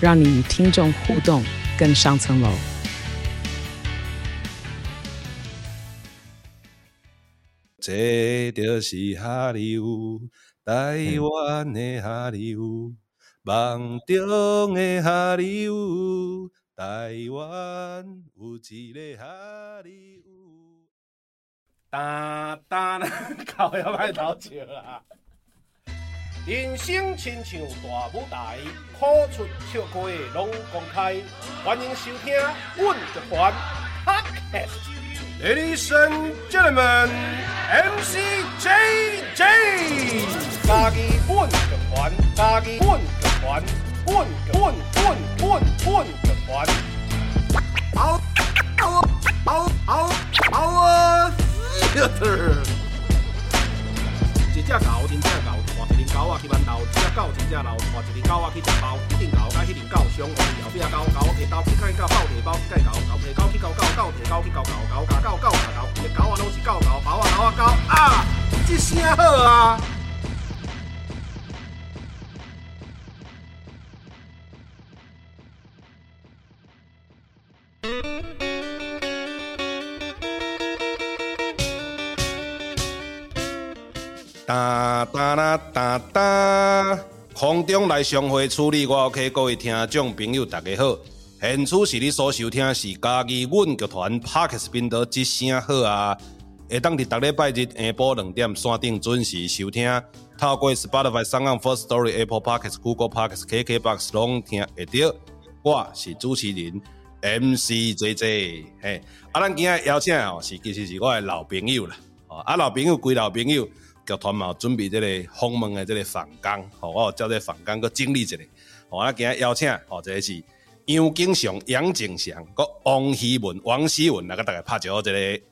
让你与听众互动更上层楼。这就是哈利乌，台湾的哈利乌，梦中的哈利乌，台湾有一个哈利乌。哒哒，搞要歹偷笑啊！人生亲像大舞台，苦出笑开拢公开，欢迎收听《阮乐团》Podcast。Ladies and gentlemen, MC JJ，家己阮乐团，家己阮乐团，阮阮阮阮阮乐团。好，好，好，好，好啊！Theater，一只狗，真正狗，换一只狗啊去馒头，只狗真正老，换一只狗啊去食包，一只狗甲迄只狗相爱，后壁狗狗提刀去甲伊狗斗提包，去甲伊狗狗提狗去狗狗狗提狗去狗狗狗甲狗狗甲狗，只狗啊拢是狗狗，包啊狗啊狗啊，这声好啊！哒哒啦哒哒，空中来相会处理我 OK，各位听众朋友大家好，现处是你所收听的是家己阮乐团 Podcast 频道一声好啊，会当伫逐礼拜日下晡两点线顶准时收听，透过 Spotify、SoundOn、First Story、Apple Podcast、Google Podcast、KKBox 拢听会到，我是主持人 MC JJ，嘿，啊，咱今日邀请哦是其实是我的老朋友啦，啊，老朋友归老朋友。乐团嘛，准备这个访问的这个访纲，吼，我叫这访纲个整理一下。吼，我今日邀请，吼，这个是杨景祥、杨景祥，个王希文、王希文来跟大家拍招呼，这个。诶、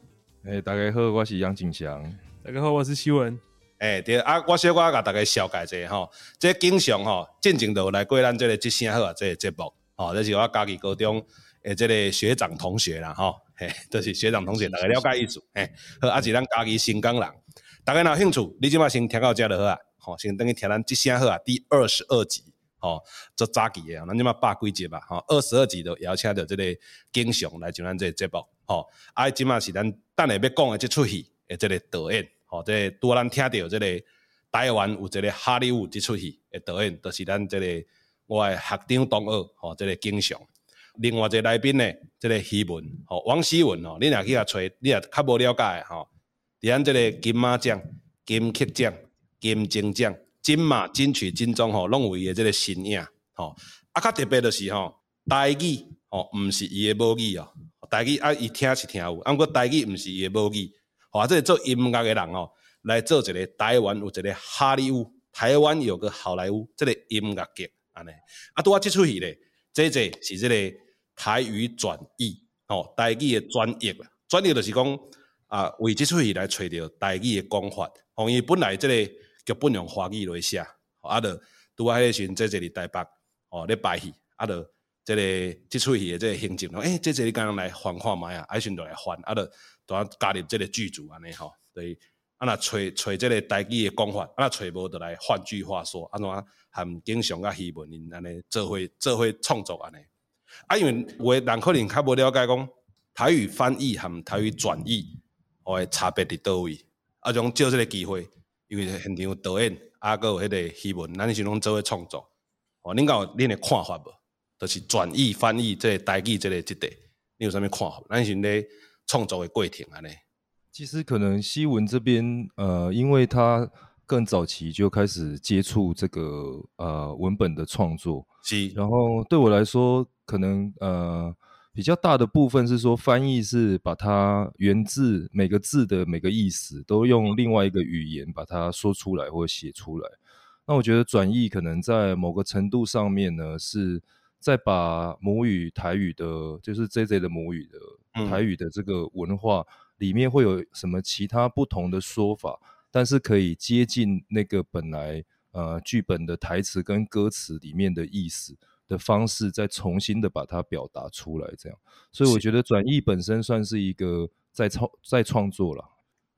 欸，大家好，我是杨景祥。大家好，我是希文。诶、欸，对啊，我小可甲大家小解一下吼，这个、景祥吼，进前就来过咱这个一声好啊，这个节目，吼，这是我家己高中诶，这个学长同学啦，吼，嘿，都、就是学长同学，大家了解意思，嘿，好，啊是咱家己新疆人。大家若有兴趣，你即马先听到遮就好啊，吼，先等于听咱即声好啊，第二十二集，吼，做早期的，咱即马百几集吧，吼，二十二集都邀请到这个景祥来上咱这个节目，吼，啊，即马是咱等下要讲的这出戏的这个导演，吼，这个拄咱听到这个台湾有一个哈利乌这出戏的导演，都、是咱这个我诶学长同学，吼，这个景祥。另外一个来宾呢，这个希文，吼，王希文，吼，你若去遐找，你若较无了解，吼。咱这个金马奖、金曲奖、金钟奖、金马、金曲、金钟吼，拢有伊的这个身影吼。啊，较特别就是吼，台语吼，毋是伊的母语哦。台语啊，伊听是听有，啊，毋过台语毋是伊的母语。吼，啊，这个做音乐的人吼，来做一个台湾有一个哈利乌，台湾有个好莱坞，这个音乐剧安尼。啊，拄啊，即出戏咧，这这是这个台语转译，吼，台语的转译啦，转译就是讲。啊，为即出戏来找着台语诶讲法，因为本来即个剧本用华语来写，啊，着拄啊迄个时阵，即个伫台北，哦，咧排戏，啊，着即个即出戏诶即个行程，诶、即个你刚刚来翻看觅啊，爱顺着来翻，啊，着拄啊加入即个剧组安尼吼，所以啊，若找找即个台语诶讲法，啊，找无着来换句话说，安怎含经常甲希文因安尼做伙做伙创作安尼，啊，因为有诶人可能较无了解讲台语翻译含台语转译。我诶差别伫倒位，啊，种借这个机会，因为现场有导演，啊，搁有迄个希文，咱是拢做伙创作。哦，恁有恁诶看法无？就是转译翻译即个台语即个即块，你有啥物看法？咱是咧创作诶过程安尼。其实可能西文这边，呃，因为他更早期就开始接触这个呃文本的创作，是。然后对我来说，可能呃。比较大的部分是说，翻译是把它原字每个字的每个意思都用另外一个语言把它说出来或写出来。那我觉得转译可能在某个程度上面呢，是在把母语台语的，就是 JJ 的母语的、嗯、台语的这个文化里面会有什么其他不同的说法，但是可以接近那个本来呃剧本的台词跟歌词里面的意思的方式，再重新的把它表达出来，这样。所以我觉得转译本身算是一个在创在创作了。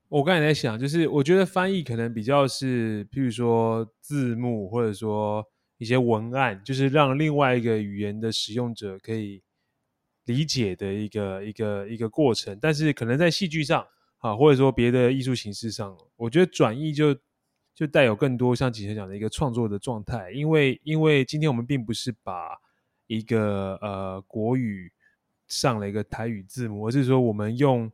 我刚才在想，就是我觉得翻译可能比较是，譬如说字幕，或者说一些文案，就是让另外一个语言的使用者可以理解的一个一个一个过程。但是可能在戏剧上啊，或者说别的艺术形式上，我觉得转译就就带有更多像景贤讲的一个创作的状态。因为因为今天我们并不是把一个呃国语上了一个台语字幕，而是说我们用。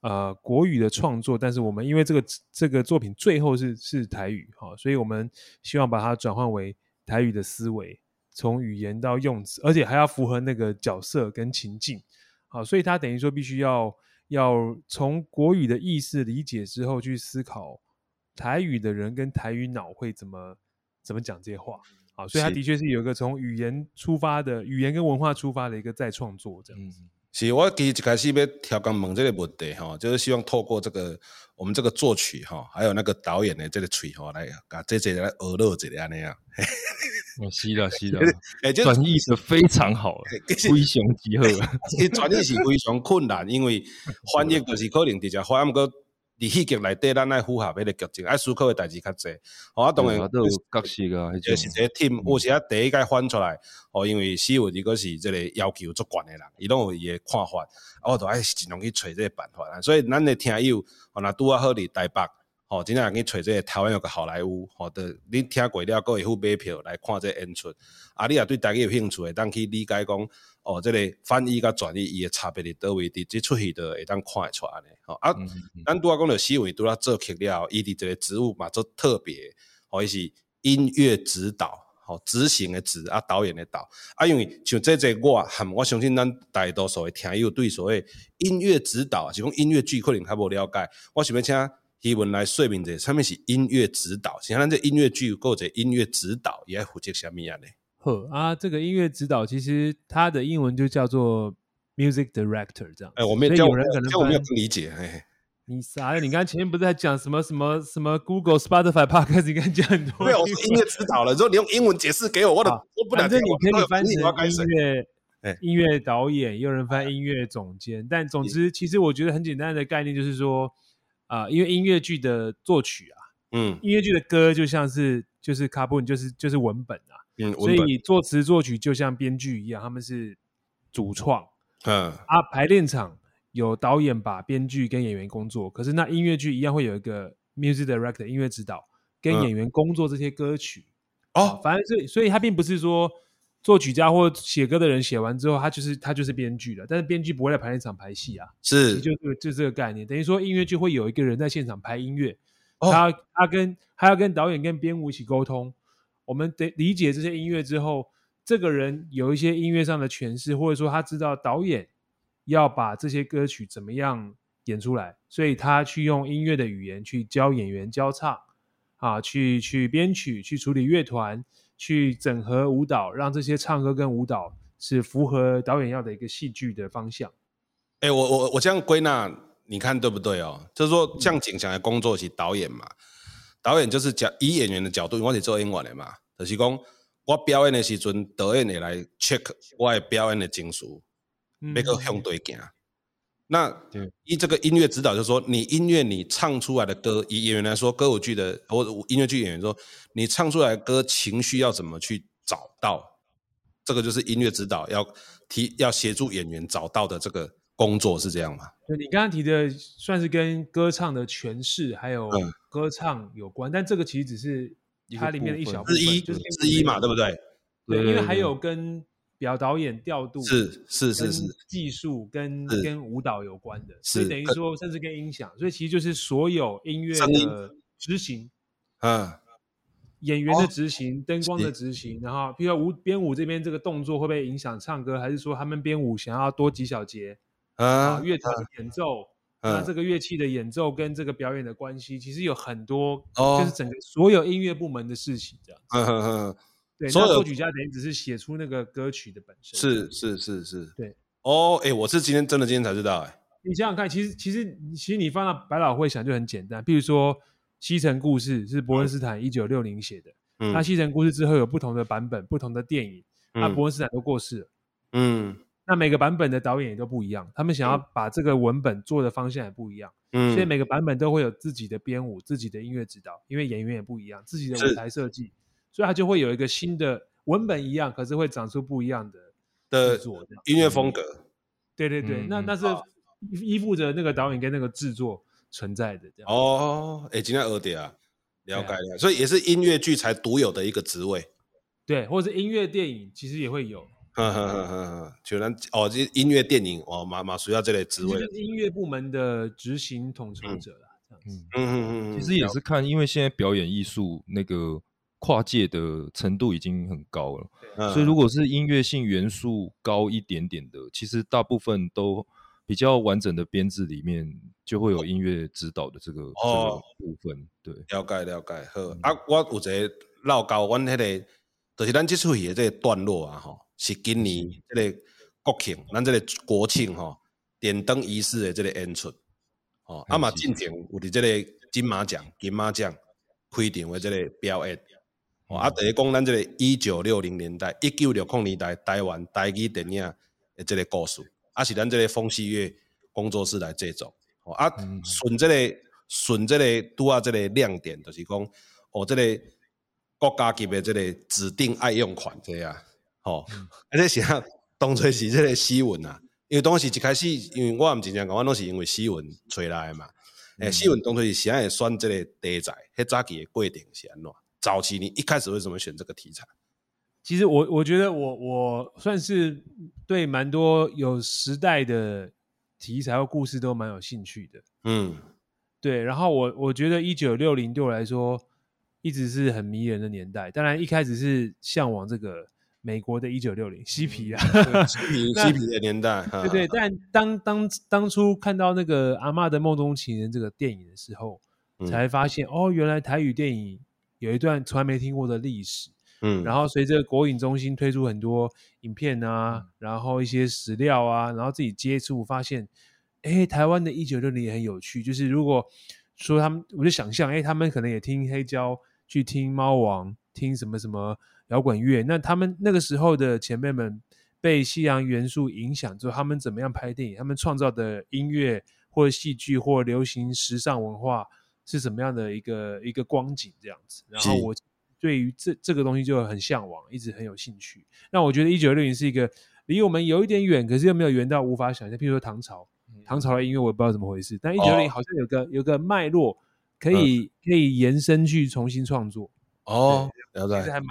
呃，国语的创作，但是我们因为这个这个作品最后是是台语哈，所以我们希望把它转换为台语的思维，从语言到用词，而且还要符合那个角色跟情境，好，所以它等于说必须要要从国语的意思理解之后去思考台语的人跟台语脑会怎么怎么讲这些话，好，所以他的确是有一个从语言出发的语言跟文化出发的一个再创作这样子。嗯是我其实一开始要调刚问这个问题哈，就是希望透过这个我们这个作曲哈，还有那个导演的这个嘴哈，来啊这这来娱乐一下那样。我是的，是的，哎，转译的非常好，非常之好。转译是非常困难，因为翻译就是可能直接翻，不过。伫戏剧内底，咱爱符合迄个剧情，爱思考诶代志较济。哦，当然，都有角色啊，就是这 team，有时啊第一届翻出来，哦，因为诗文如果是即个要求足悬诶人，伊拢有伊诶看法，啊，我都爱尽量去找即个办法。所以，咱诶听友，哦，若拄啊好伫台北，哦，真正去找这个台湾有个好莱坞，哦，的你听过了，阁会付买票来看这个演出。啊，你啊对台语有兴趣的，当去理解讲。哦，这个翻译甲转译伊个差别伫倒位，伫即出戏的会当看会出安尼。吼啊，咱拄仔讲着四位拄仔做剧了，伊伫这个职务嘛做特别，吼伊是音乐指导，吼执行的执啊，导演的导啊，因为像这这我含我相信咱大多数的听友对所谓音乐指导，是讲音乐剧可能较无了解，我想要请希文来说明者，啥物是音乐指导，像咱这音乐剧或者音乐指导，伊爱负责啥物啊呢？呵啊，这个音乐指导其实它的英文就叫做 music director 这样。哎，我没有人可能我没有不理解。哎，你啥呀？你刚才前面不是在讲什么什么什么 Google Spotify Podcast？你刚讲很多。没有，我是音乐指导了。之后你用英文解释给我，我的我不能。反正你可以翻成音乐音乐导演，也有人翻音乐总监。但总之，其实我觉得很简单的概念就是说，啊，因为音乐剧的作曲啊，嗯，音乐剧的歌就像是就是卡布，就是就是文本啊。嗯，所以作词作曲就像编剧一样，他们是主创。嗯，啊，排练场有导演把编剧跟演员工作，可是那音乐剧一样会有一个 music director 音乐指导跟演员工作这些歌曲。嗯、哦，反正所以所以他并不是说作曲家或写歌的人写完之后，他就是他就是编剧了，但是编剧不会在排练场排戏啊。是，就就这个概念，等于说音乐剧会有一个人在现场排音乐，哦、他他跟他要跟导演跟编舞一起沟通。我们得理解这些音乐之后，这个人有一些音乐上的诠释，或者说他知道导演要把这些歌曲怎么样演出来，所以他去用音乐的语言去教演员教唱，啊，去去编曲，去处理乐团，去整合舞蹈，让这些唱歌跟舞蹈是符合导演要的一个戏剧的方向。哎，我我我这样归纳，你看对不对哦？就是说，像景祥的工作是导演嘛。导演就是讲以演员的角度，我是做英文的嘛，就是讲我表演的时阵，导演会来 check 我的表演的情绪，那个向对行。那以这个音乐指导，就是说你音乐你唱出来的歌，以演员来说，歌舞剧的或者音乐剧演员说，你唱出来的歌情绪要怎么去找到，这个就是音乐指导要提要协助演员找到的这个工作是这样吗？就你刚刚提的，算是跟歌唱的诠释还有。嗯歌唱有关，但这个其实只是它里面的一小部分，之一，就是之一嘛，对不对？对，因为还有跟表导演调度是是是是技术跟跟舞蹈有关的，所以等于说甚至跟音响，所以其实就是所有音乐的执行，嗯，演员的执行、灯光的执行，然后比如说舞编舞这边这个动作会不会影响唱歌，还是说他们编舞想要多几小节啊？乐团演奏。那这个乐器的演奏跟这个表演的关系，其实有很多，就是整个所有音乐部门的事情这样。嗯嗯嗯。对，所有作曲家等于只是写出那个歌曲的本身。是是是是，对。哦，哎，我是今天真的今天才知道，哎。你想想看，其实其实其实你放到百老汇想就很简单，比如说《西城故事》是伯恩斯坦一九六零写的，嗯，那《西城故事》之后有不同的版本，不同的电影，嗯、那伯恩斯坦都过世了，嗯，那每个版本的导演也都不一样，他们想要把这个文本做的方向也不一样，嗯，所以每个版本都会有自己的编舞、自己的音乐指导，因为演员也不一样，自己的舞台设计，所以他就会有一个新的文本一样，可是会长出不一样的的音乐风格。对对对，嗯、那那是依附着那个导演跟那个制作存在的这样。哦，哎，今天二点啊，了解了，所以也是音乐剧才独有的一个职位。对，或者是音乐电影，其实也会有。呵呵呵呵，就咱哦，这音乐电影哦，马马需要这类职位，就是音乐部门的执行统筹者啦，这样子。嗯嗯嗯，其实也是看，因为现在表演艺术那个跨界的程度已经很高了，嗯、所以如果是音乐性元素高一点点的，其实大部分都比较完整的编制里面就会有音乐指导的这个、哦、这个部分。对，了解了解。好、嗯、啊，我有一个老高，阮迄个就是咱这出戏的这个段落啊，吼。是今年即个国庆，咱即个国庆吼，点灯仪式的即个演出，哦，啊嘛进前有伫即个金马奖、金马奖开场的即个表演，哦，啊，等于讲咱即个一九六零年代、一九六零年代台湾台语电影的即个故事，啊，是咱即个风细月工作室来制作，哦，啊，顺这个顺这个拄啊即个亮点，就是讲哦，这个国家级的即个指定爱用款这样。哦，而且是啊，当初是这个诗文啊，因为当时一开始，因为我也唔真正讲，我拢是因为诗文吹来的嘛。诶、嗯，诗文当初是想要选这个题材，迄早期的过程是安怎？早期你一开始为什么选这个题材？其实我我觉得我我算是对蛮多有时代的题材或故事都蛮有兴趣的。嗯，对。然后我我觉得一九六零对我来说一直是很迷人的年代。当然一开始是向往这个。美国的一九六零嬉皮啊，嬉皮 嬉皮的年代，对对。但当当当初看到那个《阿嬷的梦中情人》这个电影的时候，嗯、才发现哦，原来台语电影有一段从来没听过的历史。嗯，然后随着国影中心推出很多影片啊，嗯、然后一些史料啊，然后自己接触，发现，哎，台湾的一九六零也很有趣。就是如果说他们，我就想象，哎，他们可能也听黑胶，去听猫王，听什么什么。摇滚乐，那他们那个时候的前辈们被西洋元素影响之后，他们怎么样拍电影？他们创造的音乐或戏剧或流行时尚文化是什么样的一个一个光景？这样子，然后我对于这这个东西就很向往，一直很有兴趣。那我觉得一九六零是一个离我们有一点远，可是又没有远到无法想象。譬如说唐朝，唐朝的音乐我也不知道怎么回事，但一九六零好像有个、哦、有个脉络可以、嗯、可以延伸去重新创作。哦，其实还蛮。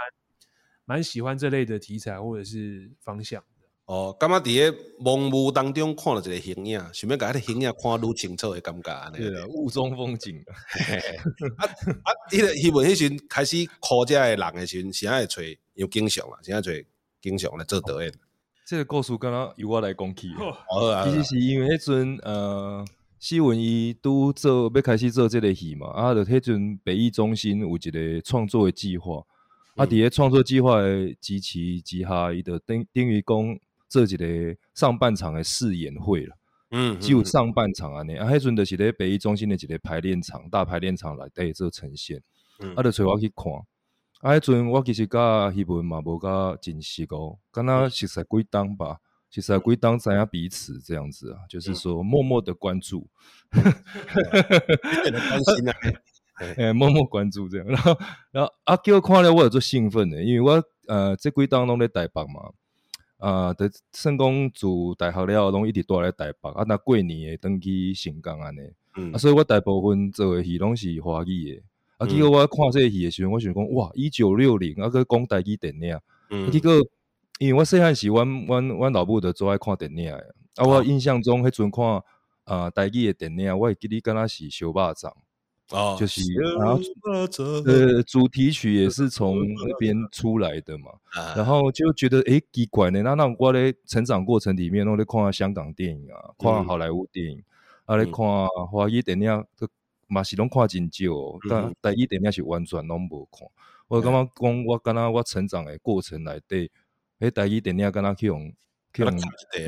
蛮喜欢这类的题材或者是方向的哦。刚刚在蒙雾当中看了一个形影，想要把那个形影看得清楚的感觉呢？对啊，雾中风景。啊啊！迄个戏文迄时开始考这的人的时候，现在找有经常啊，现在找经常来做导演。这个故事刚刚由我来讲起。其实是因为迄阵呃，诗文伊拄做要开始做这个戏嘛，啊，就迄阵北艺中心有一个创作的计划。啊！伫个创作计划的支持之下，伊就等等于讲做一个上半场的试演会了。嗯，只有上半场安尼。啊，迄阵就是咧北艺中心的一个排练场，大排练场内底做呈现。嗯，啊，就找我去看。啊，迄阵我其实甲翕文嘛无甲真熟哦，敢若熟识几档吧，熟识几档知影彼此这样子啊，就是说默默的关注。诶，默默关注这样，然后，然后阿 Q 看了我有做兴奋的，因为我呃，这几当拢咧台北嘛，啊，的算讲自大学了，拢一直住咧台北，啊，那过年会，登去新港安尼，嗯，啊，所以我大部分做诶戏拢是华语诶，啊，结果我看这个戏诶时阵，我想讲哇，一九六零，啊，搁讲台语电影，嗯，结果因为我细汉时，阮阮阮老母着做爱看电影诶，啊，我印象中迄阵看啊台语诶电影，我会记得敢若是小肉粽。哦，就是，然后呃，主题曲也是从那边出来的嘛，然后就觉得诶，奇怪呢。那那我咧成长过程里面，我咧看香港电影啊，看好莱坞电影，啊咧看华语电影都，嘛是拢看真少，但台语电影是完全拢无看。我感觉讲我敢若我成长的过程内底，迄台语电影敢若去用去用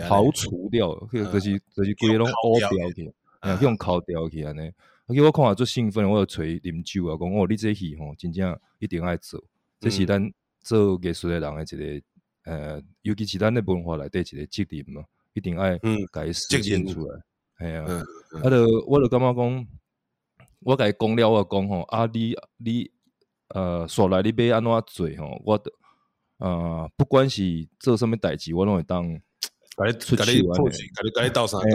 刨除掉，去就是就是规个拢乌掉去，啊，去用烤掉去安尼。而且我看也足兴奋，我有揣啉酒啊，讲哦，你这戏吼真正一定爱做，这是咱做艺术的人的一个呃，尤其是咱的文化内底一个责任嘛，一定爱甲伊实现出来。系啊，啊，着我着感觉讲，我甲伊讲了，我讲吼，啊，你你。呃，说来你要安怎做吼？我的呃，不管是做什物代志，我拢会当甲你出手啊，甲你甲你斗相共。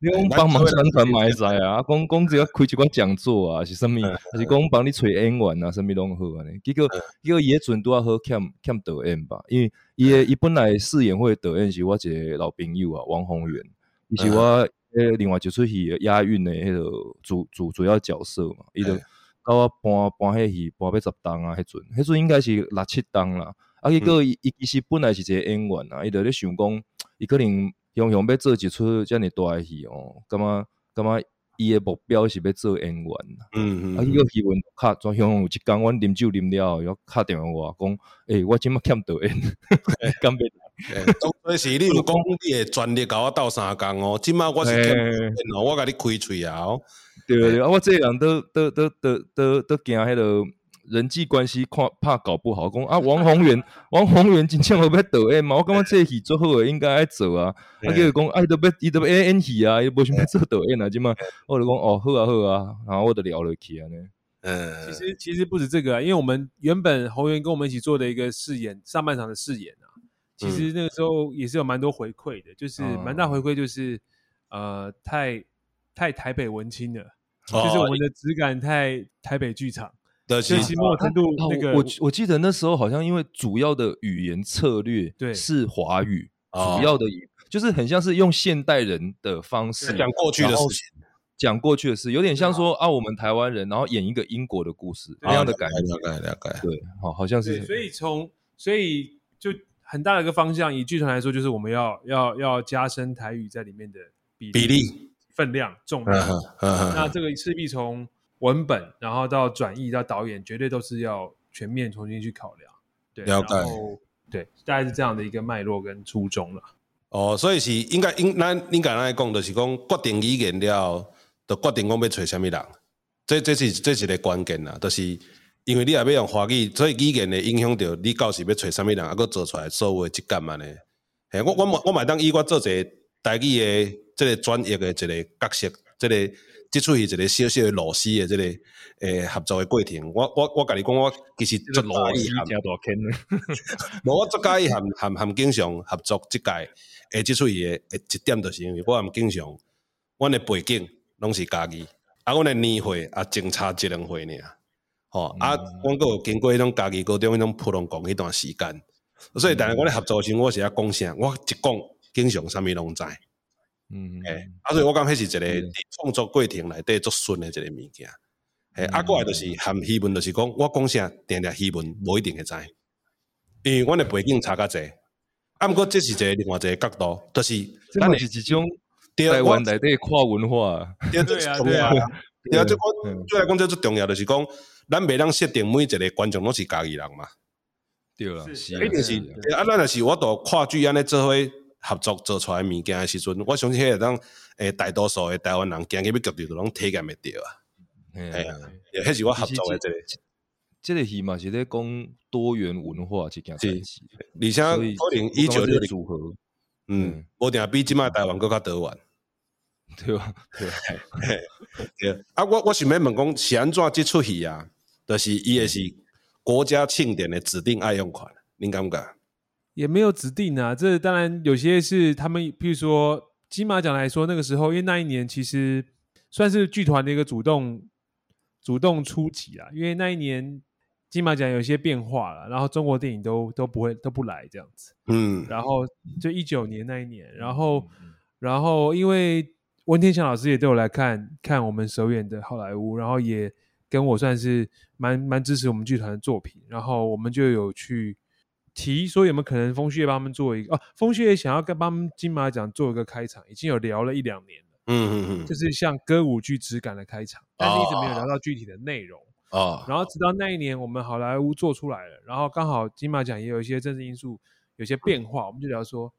你讲帮忙宣传嘛会使啊，讲讲只要开一寡讲座啊，是啥物？还是讲帮你找演员啊，啥物拢好安尼。结果结果伊迄阵拄啊好欠欠导演吧，因为伊诶伊本来饰演会导演是我一个老朋友啊，王宏源，伊是我诶另外一出戏押韵诶迄个主主主要角色嘛，伊就。甲我搬搬迄戏，搬要十档啊！迄阵，迄阵应该是六七档啦。啊，伊个伊伊其实本来是一个演员啊，伊就咧想讲，伊可能用用要做一出遮尔大诶戏哦。感觉感觉伊诶目标是要做演员。嗯嗯。啊，伊个戏文卡专向有一工，阮啉酒啉了后，又敲电话我讲，诶，我即麦欠导演，干别。当时你有讲你诶专利甲我斗相共哦，即麦我是欠导演哦，我甲你开喙啊！对对对，啊，我这个人都都都都都都惊迄个人际关系怕怕搞不好，讲啊，王宏源，王宏源真正会不会导演嘛？我感觉这戏做好诶，应该爱做啊。啊，叫伊讲，啊，伊都要伊都要演戏啊，伊无想要做导演啊，即嘛，我就讲哦，好啊好啊，然后我就聊了起啊呢。嗯，其实其实不止这个啊，因为我们原本宏源跟我们一起做的一个试演，上半场的试演啊，其实那个时候也是有蛮多回馈的，就是蛮大回馈，就是呃，太太台北文青了。就是我们的质感太台北剧场的其实某种程度那个，我我记得那时候好像因为主要的语言策略对是华语，主要的就是很像是用现代人的方式讲过去的事情，讲过去的事，有点像说啊，我们台湾人然后演一个英国的故事那样的感觉，了解了解，对，好，好像是。所以从所以就很大的一个方向，以剧团来说，就是我们要要要加深台语在里面的比比例。分量重量，那这个势必从文本，然后到转译到导演，绝对都是要全面重新去考量。对，然后对，大概是这样的一个脉络跟初衷了。哦，所以是应该应那应该来讲，就是讲决定语言了，就决定讲要找什么人。这这是这是个关键啦，就是因为你也要用华语，所以语言会影响到你到时要找什么人，啊佫做出来所有的质感嘛呢？嘿，我我我买当以我做一个台语的。这个专业的一个角色，这个这出戏一个小小的螺丝的这个诶、欸、合作的过程，我我我跟你讲，我其实做螺丝 含，无我做介意含含含经常合作即届诶，即出戏的诶一点就是因为我含经常，阮的背景拢是家己，啊，阮的年会啊，净差一两回尔，吼、嗯，啊，阮阁有经过迄种家己高中迄种普通讲迄段时间，所以，但系我咧合作时，我是要讲啥，我一讲，经常啥物拢知。嗯，诶、欸，啊，所以我感觉是一个创作过程内底做顺的一个物件。诶、嗯，啊，过来就是含戏文，就是讲我讲啥，定定戏文无一定会知，因为阮的背景差较济。啊，毋过这是一个另外一个角度，就是咱是一种台湾内底跨文化。对啊，对啊，对啊，对啊，这我对来讲，这最重要就是讲，咱袂当设定每一个观众拢是家己人嘛。对啊，是，一定是。啊，咱若是我都跨剧安尼做伙。合作做出来物件诶时阵，我相信迄个当诶大多数诶台湾人，行去要绝对都拢体验会到啊。系啊，迄是我合作诶即个。即个戏嘛是咧讲多元文化即件事，而且二零一九年组合，嗯，无定比即卖台湾搁较多元，对吧？对，对。啊，我我想要问讲，是安怎即出戏啊？就是伊也是国家庆典的指定爱用款，恁感觉？也没有指定啊，这当然有些是他们，譬如说金马奖来说，那个时候因为那一年其实算是剧团的一个主动主动出击啊，因为那一年金马奖有些变化了，然后中国电影都都不会都不来这样子，嗯，然后就一九年那一年，然后然后因为温天祥老师也都有来看看我们首演的好莱坞，然后也跟我算是蛮蛮支持我们剧团的作品，然后我们就有去。提说有没有可能风旭帮他们做一个哦？风旭也想要跟帮他们金马奖做一个开场，已经有聊了一两年了。嗯嗯嗯，就是像歌舞剧质感的开场，但是一直没有聊到具体的内容。哦，然后直到那一年我们好莱坞做出来了，然后刚好金马奖也有一些政治因素有些变化，我们就聊说，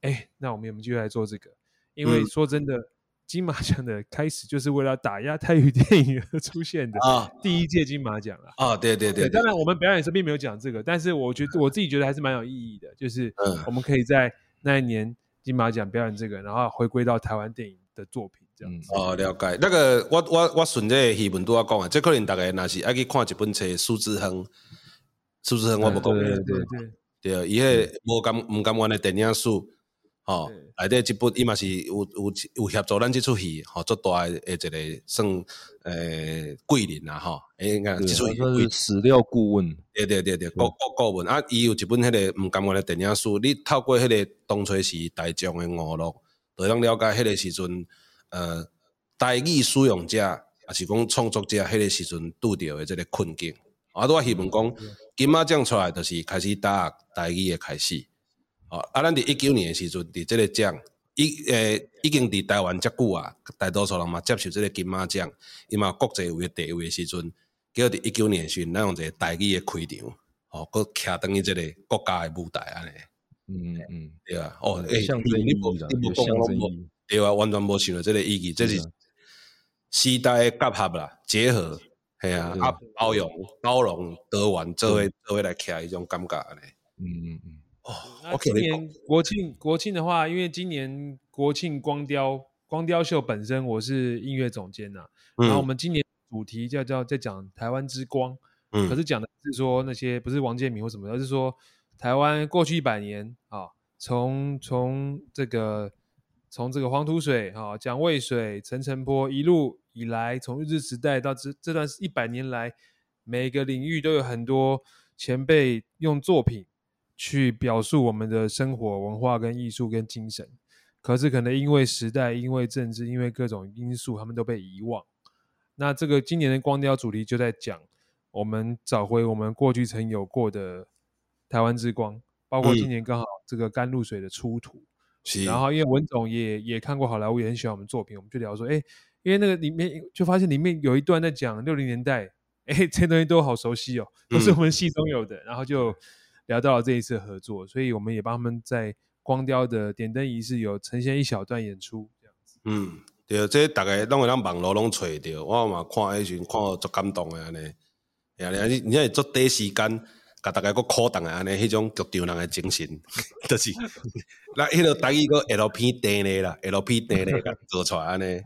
哎，那我们有没有机会来做这个？因为说真的。嗯金马奖的开始就是为了打压泰语电影而出现的啊，第一届金马奖了啊，对对对，对，当然我们表演时并没有讲这个，但是我觉得我自己觉得还是蛮有意义的，就是 我们可以在那一年金马奖表演这个，然后回归到台湾电影的作品这样子。哦，了解。那个我我我顺这个戏文都要讲啊，这可能大概那是爱去看一本册，苏志恒，苏志恒我不讲，对对对对，对，伊迄无甘唔甘愿的电影书。哦，内底即部伊嘛是有有有协助咱即出戏，吼，做大诶一个算诶贵人啊，吼，应该即出戏是史料顾问，对对对对，顾顾顾问啊，伊有一本迄个毋甘愿诶电影书，你透过迄个当初时大众诶娱乐，就通了解迄个时阵，呃，台语使用者，也是讲创作者，迄个时阵拄着诶即个困境，啊，拄我希望讲金马奖出来，就是开始打台语诶开始。哦，啊，咱伫一九年诶时阵，伫即个奖，已诶已经伫台湾遮久啊，大多数人嘛接受即个金马奖，伊嘛国际有诶地位诶时阵，叫伫一九年时阵，咱用一个台语诶开场，哦，搁徛等于即个国家诶舞台安尼，嗯嗯，对啊，哦，诶，象征意义啦，有象征意义，对啊，完全无想到即个意义，这是时代诶结合啦，结合，系啊，啊，包容包容多元，做伙做伙来徛迄种感觉安尼，嗯嗯嗯。哦，那今年国庆国庆的话，因为今年国庆光雕光雕秀本身我是音乐总监呐、啊，嗯、然后我们今年主题叫叫在讲台湾之光，嗯，可是讲的是说那些不是王建民或什么，而是说台湾过去一百年啊，从从这个从这个黄土水啊，蒋渭水陈澄波一路以来，从日治时代到这这段一百年来，每个领域都有很多前辈用作品。去表述我们的生活、文化跟艺术跟精神，可是可能因为时代、因为政治、因为各种因素，他们都被遗忘。那这个今年的光雕主题就在讲，我们找回我们过去曾有过的台湾之光，包括今年刚好这个甘露水的出土。是。然后因为文总也也看过好莱坞，也很喜欢我们作品，我们就聊说，哎，因为那个里面就发现里面有一段在讲六零年代，哎，这些东西都好熟悉哦，都是我们戏中有的，嗯、然后就。聊到了这一次合作，所以我们也帮他们在光雕的点灯仪式有呈现一小段演出，这样子。嗯，对，这大概拢会让网络拢找到，我嘛看迄时看到足感动的安尼。呀，你你系做短时间，甲大家个苦动的安尼，迄种剧场人的精神，就是那迄个台语个 LP 电咧啦，LP 电咧做出来安尼，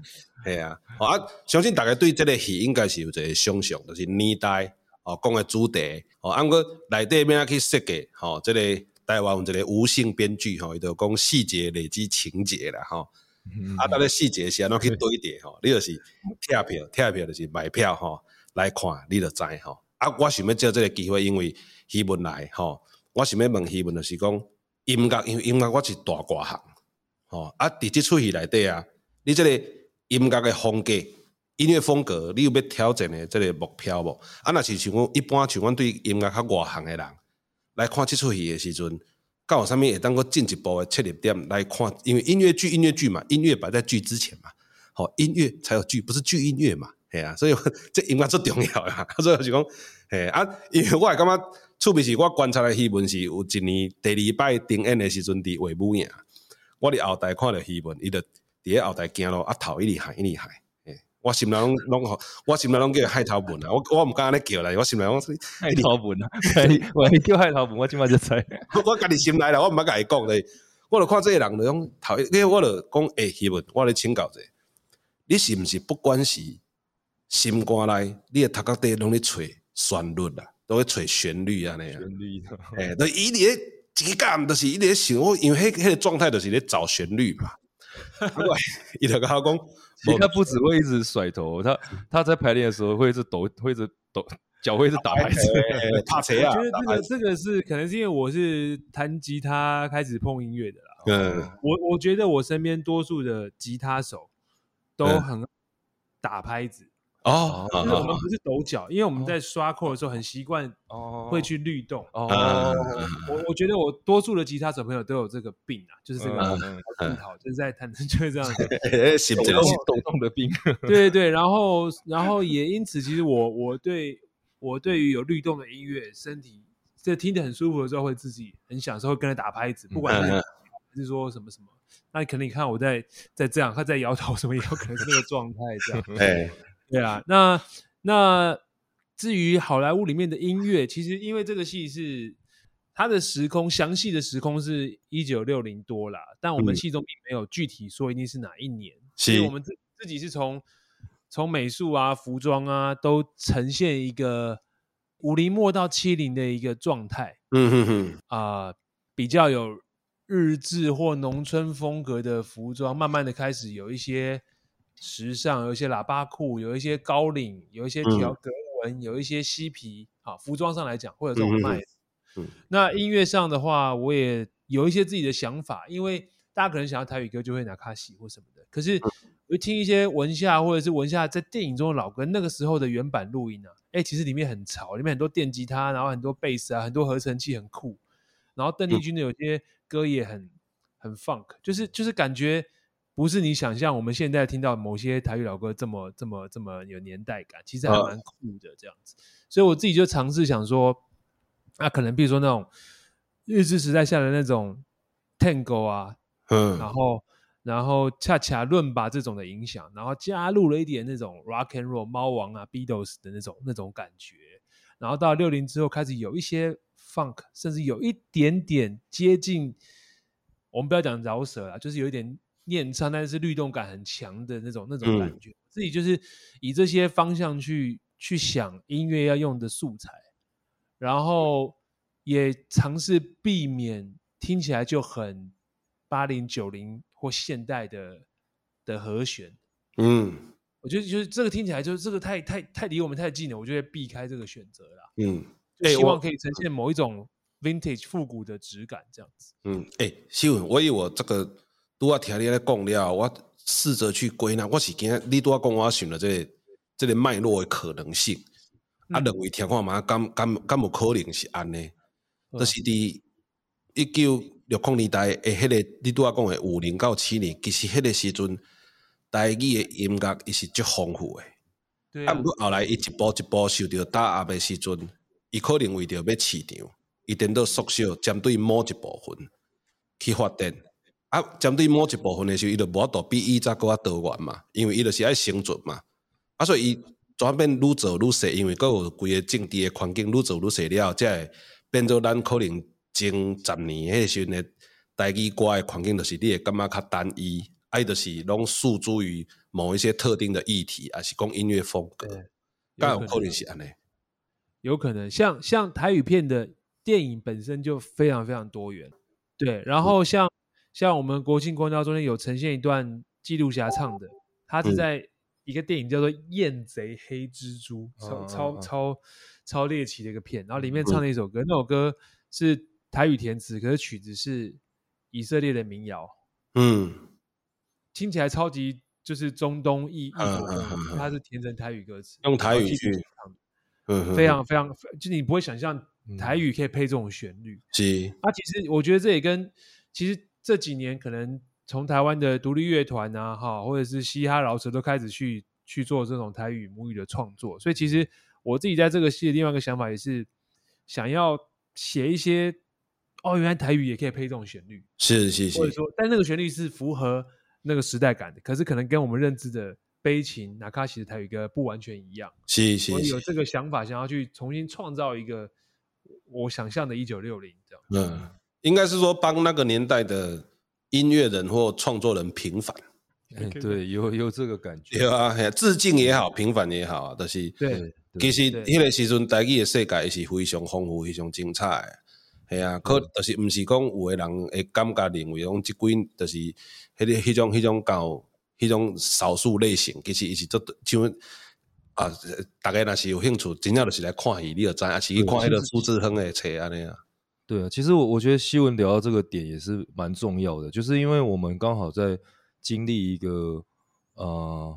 系啊。啊，相信大家对这个戏应该是有一个想象，就是年代。哦，讲诶主题，哦，按个内底边啊去设计，吼、哦，这个台湾有一个无性编剧，吼、哦，伊就讲细节累积情节啦，吼、哦，嗯、啊，他的细节是安怎去堆叠，吼、嗯，你就是贴票，贴票就是买票，吼、哦，来看，你就知，吼、哦，啊，我想要借这个机会，因为戏文来，吼、哦，我想要问戏文，就是讲音乐，因为音乐我是大挂行，吼、哦，啊，伫即出戏内底啊，你即个音乐的风格。音乐风格，你有要挑战的这个目标无？啊，若是像我一般像阮对音乐较外行的人来看这出戏的时阵，敢有啥物会当个进一步的切入点来看？因为音乐剧，音乐剧嘛，音乐摆在剧之前嘛，好，音乐才有剧，不是剧音乐嘛，系啊，所以这音乐最重要呀。所以就是讲，嘿啊，因为我系感觉，趣味是我观察的戏文是有一年第二摆登演的时阵伫画武营，我伫后台看了戏文，伊就伫咧后台行路，啊头一直喊，一直喊。我心内拢拢，我心内拢叫海头文啊！我我毋敢安尼叫来，我心内拢海头文啊！我叫海头文，我即摆就知。我家己心内啦，我毋捌甲伊讲咧。我着看这个人着讲头，因为我着讲诶，希文，我咧请教者，你是毋是不管是心肝内，你诶头壳底拢咧揣旋律啦，都咧揣旋律安尼啊？旋律，诶，都伊咧即感，着是伊咧想，我因为迄迄个状态着是咧找旋律嘛。伊着甲我讲。其实他不只会一直甩头，他他在排练的时候会一直抖，会一直抖，脚会一直打拍子，怕谁啊。我觉得这个这个是可能是因为我是弹吉他开始碰音乐的啦。嗯，我我觉得我身边多数的吉他手都很打拍子。哦，我们不是抖脚，因为我们在刷 chord 的时候很习惯，哦，会去律动。哦，我我觉得我多数的吉他手朋友都有这个病啊，就是这个病好，就是在弹就是这样子，抖动的病。对对对，然后然后也因此，其实我我对我对于有律动的音乐，身体这听得很舒服的时候，会自己很享受，会跟着打拍子，不管是、说什么什么。那可能你看我在在这样，他在摇头什么，也有可能是那个状态这样。对 对啊，那那至于好莱坞里面的音乐，其实因为这个戏是它的时空详细的时空是一九六零多啦，但我们戏中并没有具体说一定是哪一年，嗯、所以我们自自己是从从美术啊、服装啊都呈现一个五零末到七零的一个状态。嗯哼哼，啊、呃，比较有。日制或农村风格的服装，慢慢的开始有一些时尚，有一些喇叭裤，有一些高领，有一些条格纹，嗯、有一些嬉皮。啊，服装上来讲，会有这种卖。嗯、那音乐上的话，我也有一些自己的想法，因为大家可能想要台语歌，就会拿卡西或什么的。可是我听一些文夏或者是文夏在电影中的老歌，那个时候的原版录音啊，哎，其实里面很潮，里面很多电吉他，然后很多贝斯啊，很多合成器，很酷。然后邓丽君的有些歌也很很 funk，就是就是感觉不是你想象我们现在听到某些台语老歌这么这么这么有年代感，其实还蛮酷的这样子。所以我自己就尝试想说，那、啊、可能比如说那种日治时代下的那种 tango 啊，嗯，然后然后恰恰论吧这种的影响，然后加入了一点那种 rock and roll 猫王啊 Beatles 的那种那种感觉，然后到六零之后开始有一些。funk 甚至有一点点接近，我们不要讲饶舌啦，就是有一点念唱，但是律动感很强的那种那种感觉。嗯、自己就是以这些方向去去想音乐要用的素材，然后也尝试避免听起来就很八零九零或现代的的和弦。嗯，我觉得就是这个听起来就是这个太太太离我们太近了，我就会避开这个选择了。嗯。希望可以呈现某一种 vintage 复古的质感，这样子。嗯，哎、欸，秀文，我以为我这个都要听你咧讲了，我试着去归纳，我是今你拄啊讲我想了这个这个脉络的可能性。嗯、啊，认为听看嘛，敢敢敢有可能是安尼？嗯、就是伫一九六零年代，诶，迄个你拄啊讲诶五零到七零，其实迄个时阵台语诶音乐伊是足丰富诶。对啊。啊，不过后来伊一步一步受到打压诶时阵。伊可能为着要市场，伊颠倒缩小，针对某一部分去发展。啊，针对某一部分的时候，伊就无法度比伊再搁较多元嘛，因为伊就是爱生存嘛。啊，所以伊转变愈做愈细，因为各有规个政治的环境愈做愈细了，才会变做咱可能前十年迄时阵的台语歌的环境，就是你会感觉较单一，啊，伊就是拢诉诸于某一些特定的议题，还是讲音乐风格，敢有可能是安尼。有可能像像台语片的电影本身就非常非常多元，对。然后像、嗯、像我们国庆光雕中间有呈现一段记录侠唱的，他是在一个电影叫做《燕贼黑蜘蛛》，超超超超猎奇的一个片。然后里面唱了一首歌，嗯、那首歌是台语填词，可是曲子是以色列的民谣，嗯，听起来超级就是中东异异国风，嗯嗯、它是填成台语歌词，用台语去唱。嗯非常非常，就你不会想象台语可以配这种旋律。是，啊，其实我觉得这也跟其实这几年可能从台湾的独立乐团啊，哈，或者是嘻哈饶舌都开始去去做这种台语母语的创作。所以其实我自己在这个戏的另外一个想法也是想要写一些，哦，原来台语也可以配这种旋律。是是是，或者说，但那个旋律是符合那个时代感的，可是可能跟我们认知的。悲情，那卡西的台语歌不完全一样。是是，我有这个想法，想要去重新创造一个我想象的一九六零这样。嗯，应该是说帮那个年代的音乐人或创作人平反。欸、对，有有这个感觉。对啊，致敬也好，平反也好，都、就是。对。其实迄个时阵，台语的世界是非常丰富、非常精彩的。系啊，可就是不是讲有的人会感觉认为讲即几就是迄个迄种迄种搞。迄种少数类型，其实伊是做像啊，大家若是有兴趣，真正就是来看戏，你就知，还是去看迄个苏志亨的册安尼啊。对啊，其实我我觉得西文聊到这个点也是蛮重要的，就是因为我们刚好在经历一个呃。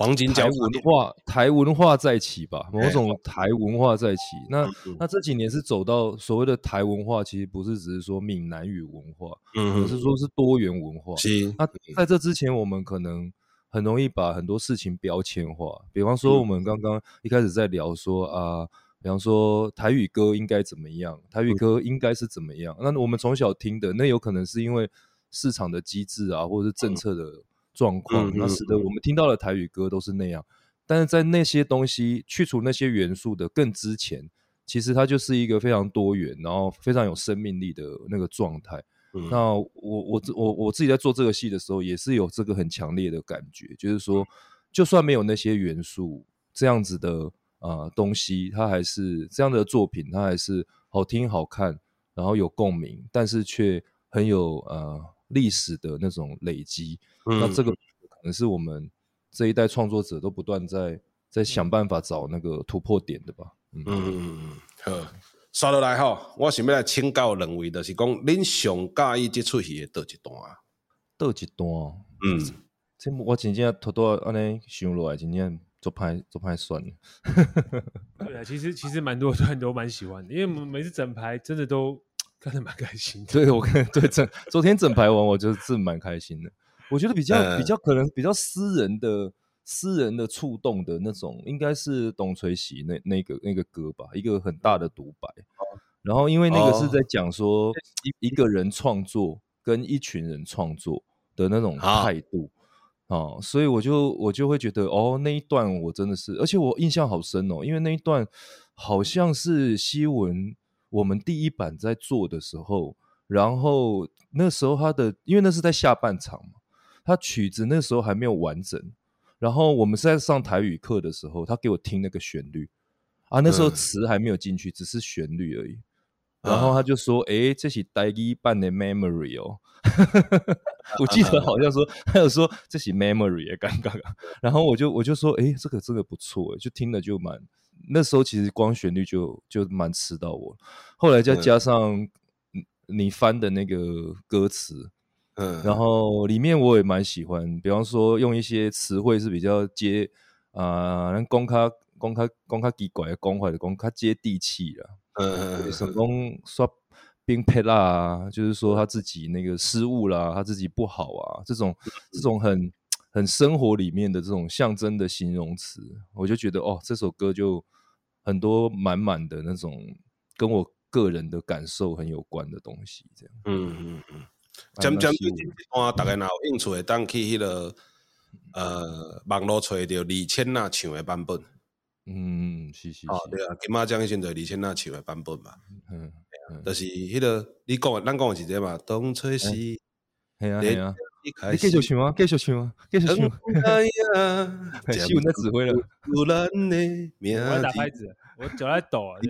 黄金台文化，台文化再起吧，某种台文化再起。欸、那、嗯、那这几年是走到所谓的台文化，其实不是只是说闽南语文化，嗯，而是说是多元文化。是。那在这之前，我们可能很容易把很多事情标签化，比方说我们刚刚一开始在聊说啊，比方说台语歌应该怎么样，台语歌应该是怎么样。那我们从小听的，那有可能是因为市场的机制啊，或者是政策的状况，那使得我们听到的台语歌都是那样。但是在那些东西去除那些元素的更之前，其实它就是一个非常多元，然后非常有生命力的那个状态。嗯、那我我我我自己在做这个戏的时候，也是有这个很强烈的感觉，就是说，就算没有那些元素，这样子的啊、呃、东西，它还是这样的作品，它还是好听好看，然后有共鸣，但是却很有呃历史的那种累积。嗯、那这个可能是我们这一代创作者都不断在在想办法找那个突破点的吧。嗯嗯嗯。刷落来吼，我想要来请教两位，就是讲恁上介意这出戏的倒一段啊？倒一段？嗯，这我真正偷偷安尼想落来，真正做歹做歹算了。对啊，其实其实蛮多段都蛮喜欢的，因为每次整排真的都 看得蛮开心的。对，我看对整昨天整排完，我就是蛮开心的。我觉得比较、嗯、比较可能比较私人的。私人的触动的那种，应该是董垂喜那那个那个歌吧，一个很大的独白。哦、然后因为那个是在讲说一一个人创作跟一群人创作的那种态度啊、哦，所以我就我就会觉得哦，那一段我真的是，而且我印象好深哦，因为那一段好像是希文我们第一版在做的时候，然后那时候他的因为那是在下半场嘛，他曲子那时候还没有完整。然后我们是在上台语课的时候，他给我听那个旋律啊，那时候词还没有进去，嗯、只是旋律而已。然后他就说：“哎、啊，这是台语版的 memory 哦。”我记得好像说，他有说这是 memory 的尴尬。然后我就我就说：“哎，这个这个不错，就听了就蛮。”那时候其实光旋律就就蛮吃到我。后来再加上你翻的那个歌词。嗯，然后里面我也蛮喜欢，比方说用一些词汇是比较接啊，公开公开公开奇怪的讲话的公开接地气的。嗯，成功说并配啦，就是说他自己那个失误啦，他自己不好啊，这种这种很很生活里面的这种象征的形容词，我就觉得哦，这首歌就很多满满的那种跟我个人的感受很有关的东西，这样。嗯嗯嗯。渐渐最近我大概若有兴趣的，当去迄个呃网络找到李千娜唱的版本。嗯，是是，是。哦，对啊，金马奖现在李千娜唱的版本嘛。嗯，就是迄个你讲的，咱讲的是这嘛？东吹西，系啊系啊。你继续唱啊，继续唱啊，继续唱。希文在指挥了。我打拍子，我脚在抖啊。滴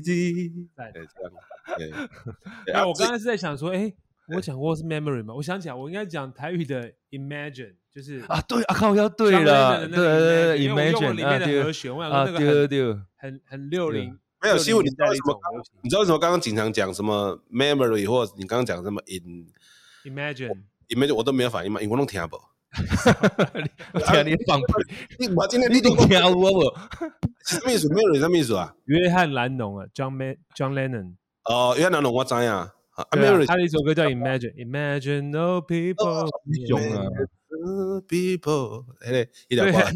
滴，哎，这样，对。哎，我刚刚是在想说，哎，我讲过是 memory 吗？我想起来，我应该讲台语的 imagine，就是啊，对啊，靠，要对了，对对对，imagine 里面的和弦，我想说那个很很六零，没有新闻，你知道为什么？你知道为什么刚刚经常讲什么 memory，或者你刚刚讲什么 in imagine，imagine，我都没有反应嘛，因为我都听不。听你放屁！你我今天你都听我不？什么意思？没有人什么意思啊？约翰兰农啊，John Man John Lennon。哦，约翰兰农我知呀。没有人。他的一首歌叫 Imagine，Imagine No People。熊啊，People。哎，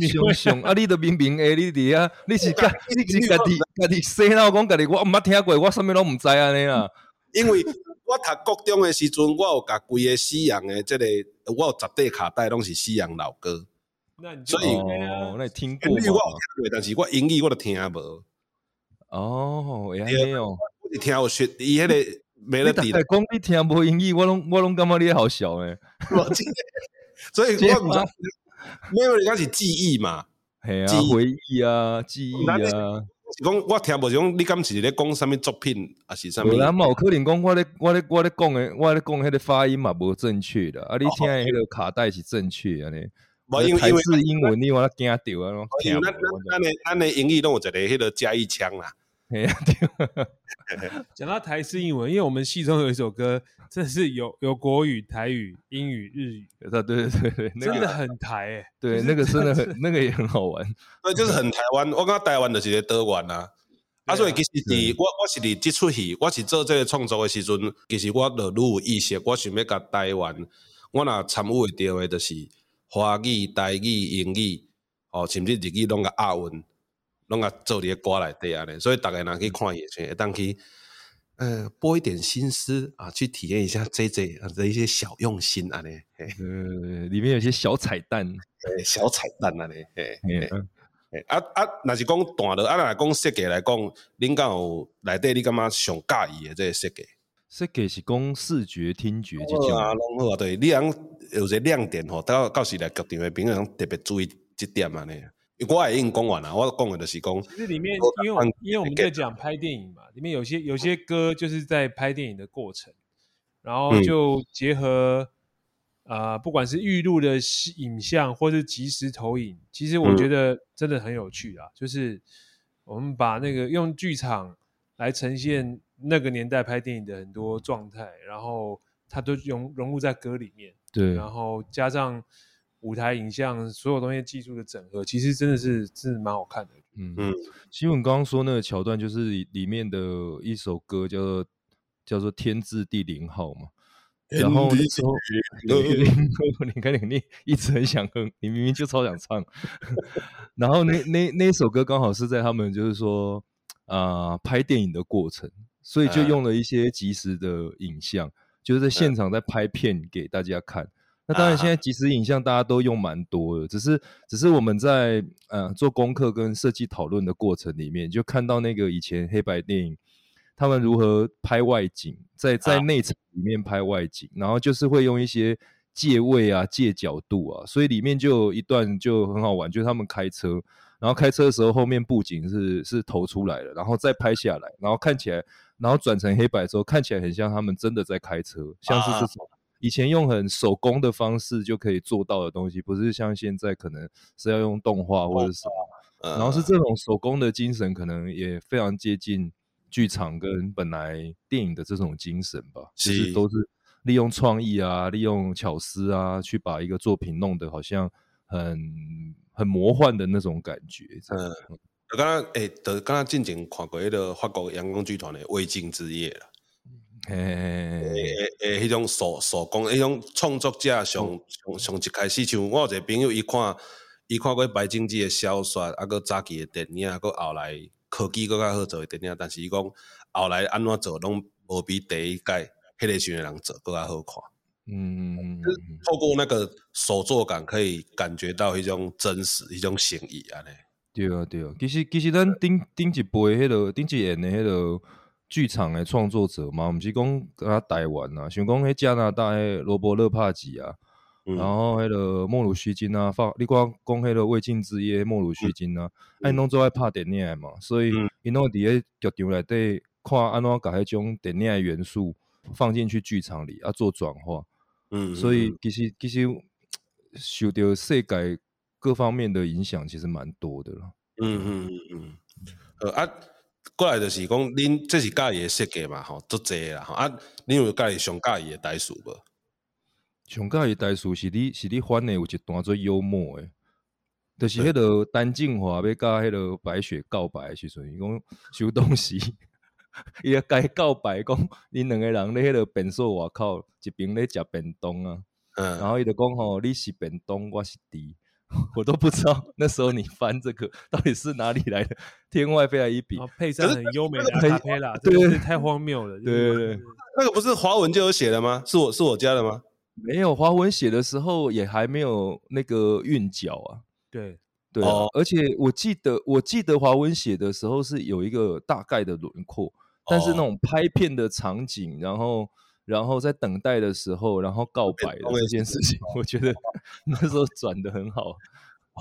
熊熊啊！你都明明哎，你伫啊，你是家，你是家己家己洗脑讲家己，我毋捌听过，我什么拢毋知安尼啊。因为我读高中的时阵，我有甲规个西洋的这个，我有十块卡带拢是西洋老歌。所以，哦，那你听过吗？但是我英语我都听无。哦，也没有，我是听有学伊迄个没了底。讲你听无英语，我拢我拢感觉你好笑诶。所以我唔知，没有人家是记忆嘛？系啊，回忆啊，记忆啊。是讲我听无，是讲你敢是咧讲啥物作品，还是啥物？有嘛有可能讲我咧我咧我咧讲诶，我咧讲迄个发音嘛无正确的，啊，你听迄个卡带是正确安尼。因为台式英文你我惊掉啊！因为咱咱咱咱的英语拢有一个迄个加一腔啦。讲到台式英文，因为我们戏中有一首歌，真的是有有国语、台语、英语、日语，对对对对，真的很台诶。对，那个真的很，那个也很好玩。对，就是很台湾。我感觉台湾就是个台湾啊。啊，所以其实伫我我是伫即出戏，我是做这个创作的时阵，其实我就愈有意识，我想要甲台湾，我若参与会到的，就是。华语、台语、英语，哦，甚至日语拢甲押韵，拢啊做伫个歌内底安尼，所以大家若去看演唱会，当去呃拨一点心思啊，去体验一下 JJ 的一些小用心安尼，呃，里面有些小彩蛋，诶，小彩蛋安尼，嘿，诶，啊啊，若是讲断了，啊，若讲设计来讲，恁敢有内底你感觉上介意的这个设计？设计是讲视觉、听觉这种啊，拢好啊，对，你讲有些亮点吼，到到时来剧场的朋友特别注意这点安尼。我也已经讲完了，我讲的就是讲，其实里面因为因为我们在讲拍电影嘛，里面有些有些歌就是在拍电影的过程，然后就结合啊、嗯呃，不管是预录的影像或是即时投影，其实我觉得真的很有趣啊。嗯、就是我们把那个用剧场来呈现那个年代拍电影的很多状态，然后它都融融入在歌里面，对，然后加上。舞台影像所有东西技术的整合，其实真的是是蛮好看的。嗯嗯，其实我们刚刚说那个桥段，就是里面的一首歌叫做叫做《天字第零号》嘛。然后那时候，你看你一直很想哼，你明明就超想唱。然后那那那首歌刚好是在他们就是说啊、呃、拍电影的过程，所以就用了一些即时的影像，就是在现场在拍片给大家看。那当然，现在即时影像大家都用蛮多的，只是只是我们在呃做功课跟设计讨论的过程里面，就看到那个以前黑白电影，他们如何拍外景，在在内场里面拍外景，然后就是会用一些借位啊、借角度啊，所以里面就有一段就很好玩，就是他们开车，然后开车的时候后面布景是是投出来的，然后再拍下来，然后看起来，然后转成黑白之后看起来很像他们真的在开车，像是这种。以前用很手工的方式就可以做到的东西，不是像现在可能是要用动画或者什么，然后是这种手工的精神，可能也非常接近剧场跟本来电影的这种精神吧。其实都是利用创意啊，利用巧思啊，去把一个作品弄得好像很很魔幻的那种感觉。嗯，刚刚诶，刚刚进前看过一个法国阳光剧团的《未尽之夜》了。诶诶诶，迄、欸、种手手工，迄种创作者上上上一开始，像我有一个朋友，伊看伊看过白金记的小说，啊，搁早期的电影，搁后来科技搁较好做的电影，但是伊讲后来安怎做，拢无比第一届迄个时阵人做搁较好看。嗯，透过那个手作感，可以感觉到一种真实，一种诚意安尼。对啊对啊，其实其实咱顶顶一辈迄个顶一演的迄个。剧场的创作者嘛，毋是讲他台湾啊，想讲迄加拿大诶罗伯勒帕吉啊，嗯、然后迄个莫鲁须金啊，发你讲讲迄个未尽之夜莫鲁须金啊，爱拢做爱拍电影诶嘛，所以伊拢伫咧剧场内底看安怎甲迄种电影诶元素放进去剧场里啊做转化，嗯，所以其实其实受到世界各方面的影响，其实蛮多的啦。嗯嗯嗯嗯，呃啊。过来就是讲，恁这是家己诶设计嘛？吼，足济啦！吼啊，恁有家己上家己诶代词无？上介意台词是你是你翻诶有一段最幽默诶，就是迄个单敬华要甲迄个白雪告白诶时阵，伊讲收东西，伊啊甲伊告白，讲恁两个人咧迄个便所外口，一边咧食便当啊，嗯，然后伊就讲吼，你是便当，我是猪。我都不知道那时候你翻这个到底是哪里来的天外飞来一笔，配上很优美的阿卡贝拉，对对对，太荒谬了。对对对，那个不是华文就有写的吗？是我是我家的吗？没有，华文写的时候也还没有那个韵脚啊。对对，而且我记得我记得华文写的时候是有一个大概的轮廓，但是那种拍片的场景，然后。然后在等待的时候，然后告白的这件事情，我觉得 那时候转的很好，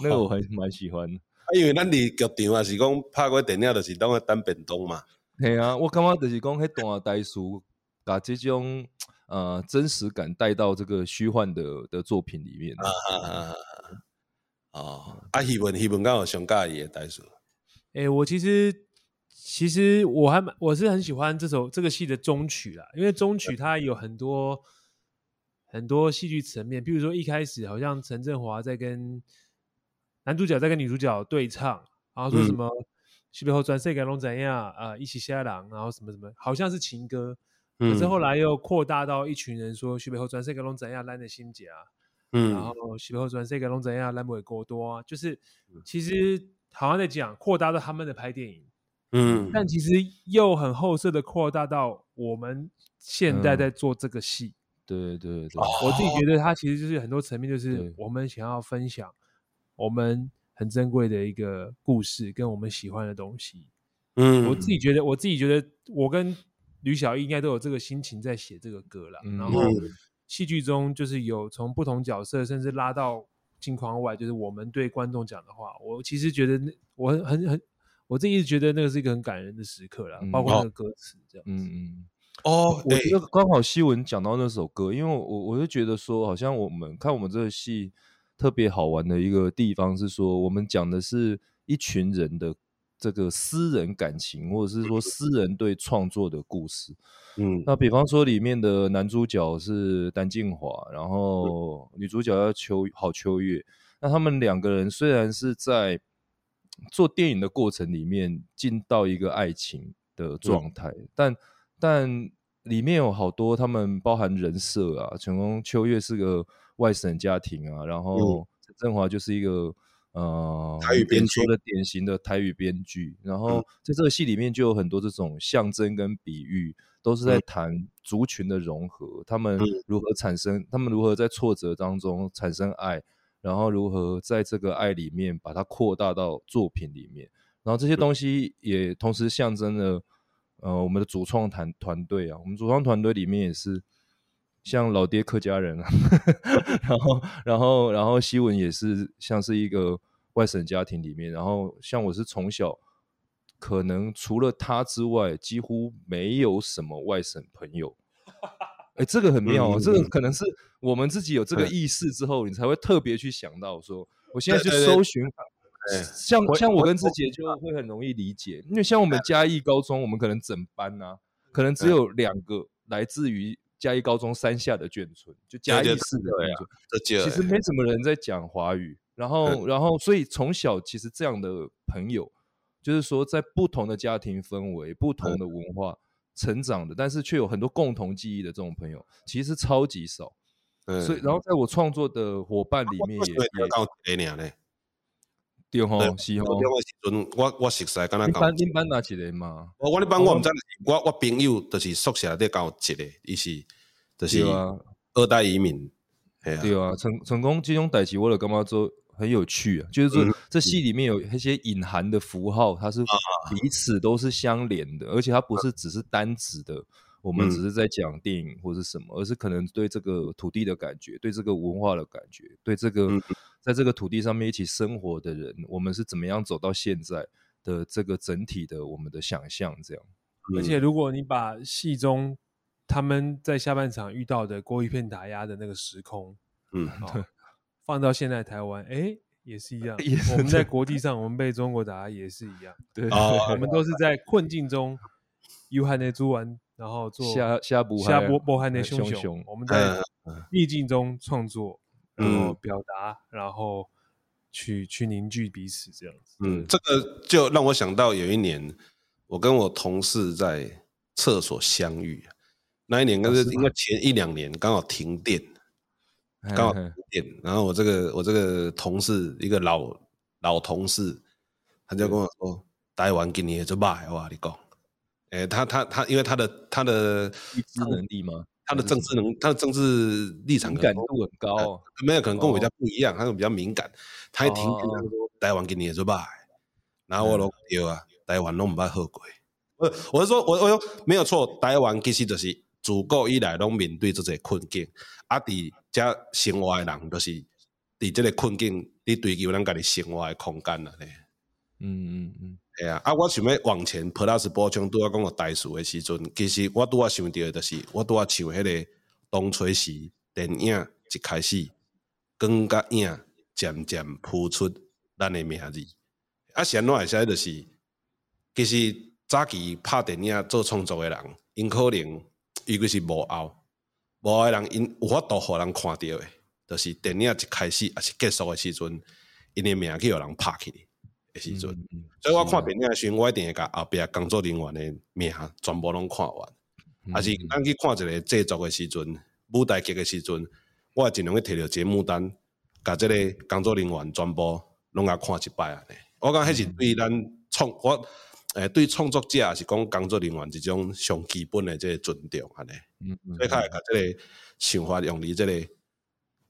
那个我还蛮喜欢的。因为咱伫剧场啊，是讲拍过电影，就是当个等便当嘛。对啊，我感觉就是讲迄段台词，把这种呃真实感带到这个虚幻的的作品里面。啊啊啊啊！哦，啊，希文希文刚好上介意的台词。诶，我其实。其实我还蛮，我是很喜欢这首这个戏的中曲啦，因为中曲它有很多很多戏剧层面，比如说一开始好像陈振华在跟男主角在跟女主角对唱，然后说什么“西北后转世改龙怎样啊，一起下狼”，然后什么什么，好像是情歌，可是后来又扩大到一群人说“西北后转世改龙怎样，烂的心结啊”，嗯，然后“西北后转世改龙怎样，烂尾过多啊”，就是其实。好像在讲扩大到他们的拍电影，嗯，但其实又很后设的扩大到我们现在在做这个戏。嗯、对对对，我自己觉得它其实就是很多层面，就是我们想要分享我们很珍贵的一个故事，跟我们喜欢的东西。嗯，我自己觉得，我自己觉得，我跟吕小艺应该都有这个心情在写这个歌了。嗯、然后戏剧中就是有从不同角色，甚至拉到镜框外，就是我们对观众讲的话。我其实觉得那我很很很，我自己一直觉得那个是一个很感人的时刻啦，嗯、包括那个歌词这样子。嗯嗯。哦，我觉得刚好西文讲到那首歌，因为我我就觉得说，好像我们看我们这个戏特别好玩的一个地方是说，我们讲的是一群人的。这个私人感情，或者是说私人对创作的故事，嗯，那比方说里面的男主角是单敬华，然后女主角叫秋郝秋月，那他们两个人虽然是在做电影的过程里面进到一个爱情的状态，嗯、但但里面有好多他们包含人设啊，成功秋月是个外省家庭啊，然后陈振华就是一个。呃，台语编剧。的典型的台语编剧，然后在这个戏里面就有很多这种象征跟比喻，都是在谈族群的融合，他们如何产生，他们如何在挫折当中产生爱，然后如何在这个爱里面把它扩大到作品里面，然后这些东西也同时象征了，呃，我们的主创团团队啊，我们主创团队里面也是。像老爹客家人啊，然后，然后，然后希文也是像是一个外省家庭里面，然后像我是从小可能除了他之外，几乎没有什么外省朋友。哎，这个很妙哦，这个可能是我们自己有这个意识之后，你才会特别去想到说，我现在去搜寻，像像我跟志杰就会很容易理解，因为像我们嘉义高中，我们可能整班啊，可能只有两个来自于。嘉义高中山下的眷村，就嘉义市的眷村，其实没什么人在讲华语。然后，然后，所以从小其实这样的朋友，就是说在不同的家庭氛围、不同的文化成长的，但是却有很多共同记忆的这种朋友，其实超级少。所以，然后在我创作的伙伴里面也也。对吼，是吼。我我熟悉，刚刚讲。一般一般哪几个嘛？我我一般我唔知，我我朋友就是宿舍在教一个，伊是就是二代移民。对啊，成成功这种代志，我就感觉说很有趣啊。就是说，这戏里面有一些隐含的符号，它是彼此都是相连的，而且它不是只是单指的。我们只是在讲电影或是什么，而是可能对这个土地的感觉，对这个文化的感觉，对这个在这个土地上面一起生活的人，我们是怎么样走到现在的这个整体的我们的想象，这样。而且如果你把戏中他们在下半场遇到的郭一片打压的那个时空，嗯，放到现在台湾，哎，也是一样。我们在国际上，我们被中国打压也是一样。对，我们都是在困境中，有汉的猪丸。然后做下下部下波波汉的熊熊，我们在逆境中创作，然后表达，然后去去凝聚彼此，这样子。嗯，这个就让我想到有一年，我跟我同事在厕所相遇，那一年应该是应该前一两年刚好停电，刚好停电，然后我这个我这个同事一个老老同事，他就跟我说：“台湾今年就卖，我跟你讲。”哎，他他他，因为他的他的预知能力吗？他的政治能，他的政治立场敏感度很高，没有可能跟我比较不一样，他比较敏感。他一听就说台湾今年就败，然后我说对啊，台湾拢唔捌好过。我我是说，我我说没有错，台湾其实就是自古以来拢面对即个困境，啊，伫遮生活诶人都是伫即个困境，伫追求咱家己生活诶空间啦咧。嗯嗯嗯。哎呀，啊！我想要往前 plus 补充，拄仔讲个台词诶时阵，其实我拄仔想着诶就是，我拄仔唱迄个东吹时电影一开始，光甲影渐渐浮出咱诶名字。啊，先来会使就是，其实早期拍电影做创作诶人，因可能伊个是幕后，幕后人因有法度互人看到诶，就是电影一开始还是结束诶时阵，因诶名去互人拍去诶。时阵，嗯、所以我看电影诶时阵，我一定会甲后壁工作人员诶名全部拢看完。还、嗯、是咱去看一个制作诶时阵，舞台剧诶时阵，我会尽量去摕着节目单，甲即个工作人员全部拢甲看一摆安尼。我讲迄是对咱创我诶对创作者也是讲工作人员一种上基本的这个尊重安尼。嗯嗯，所以较会甲这个想法用伫这个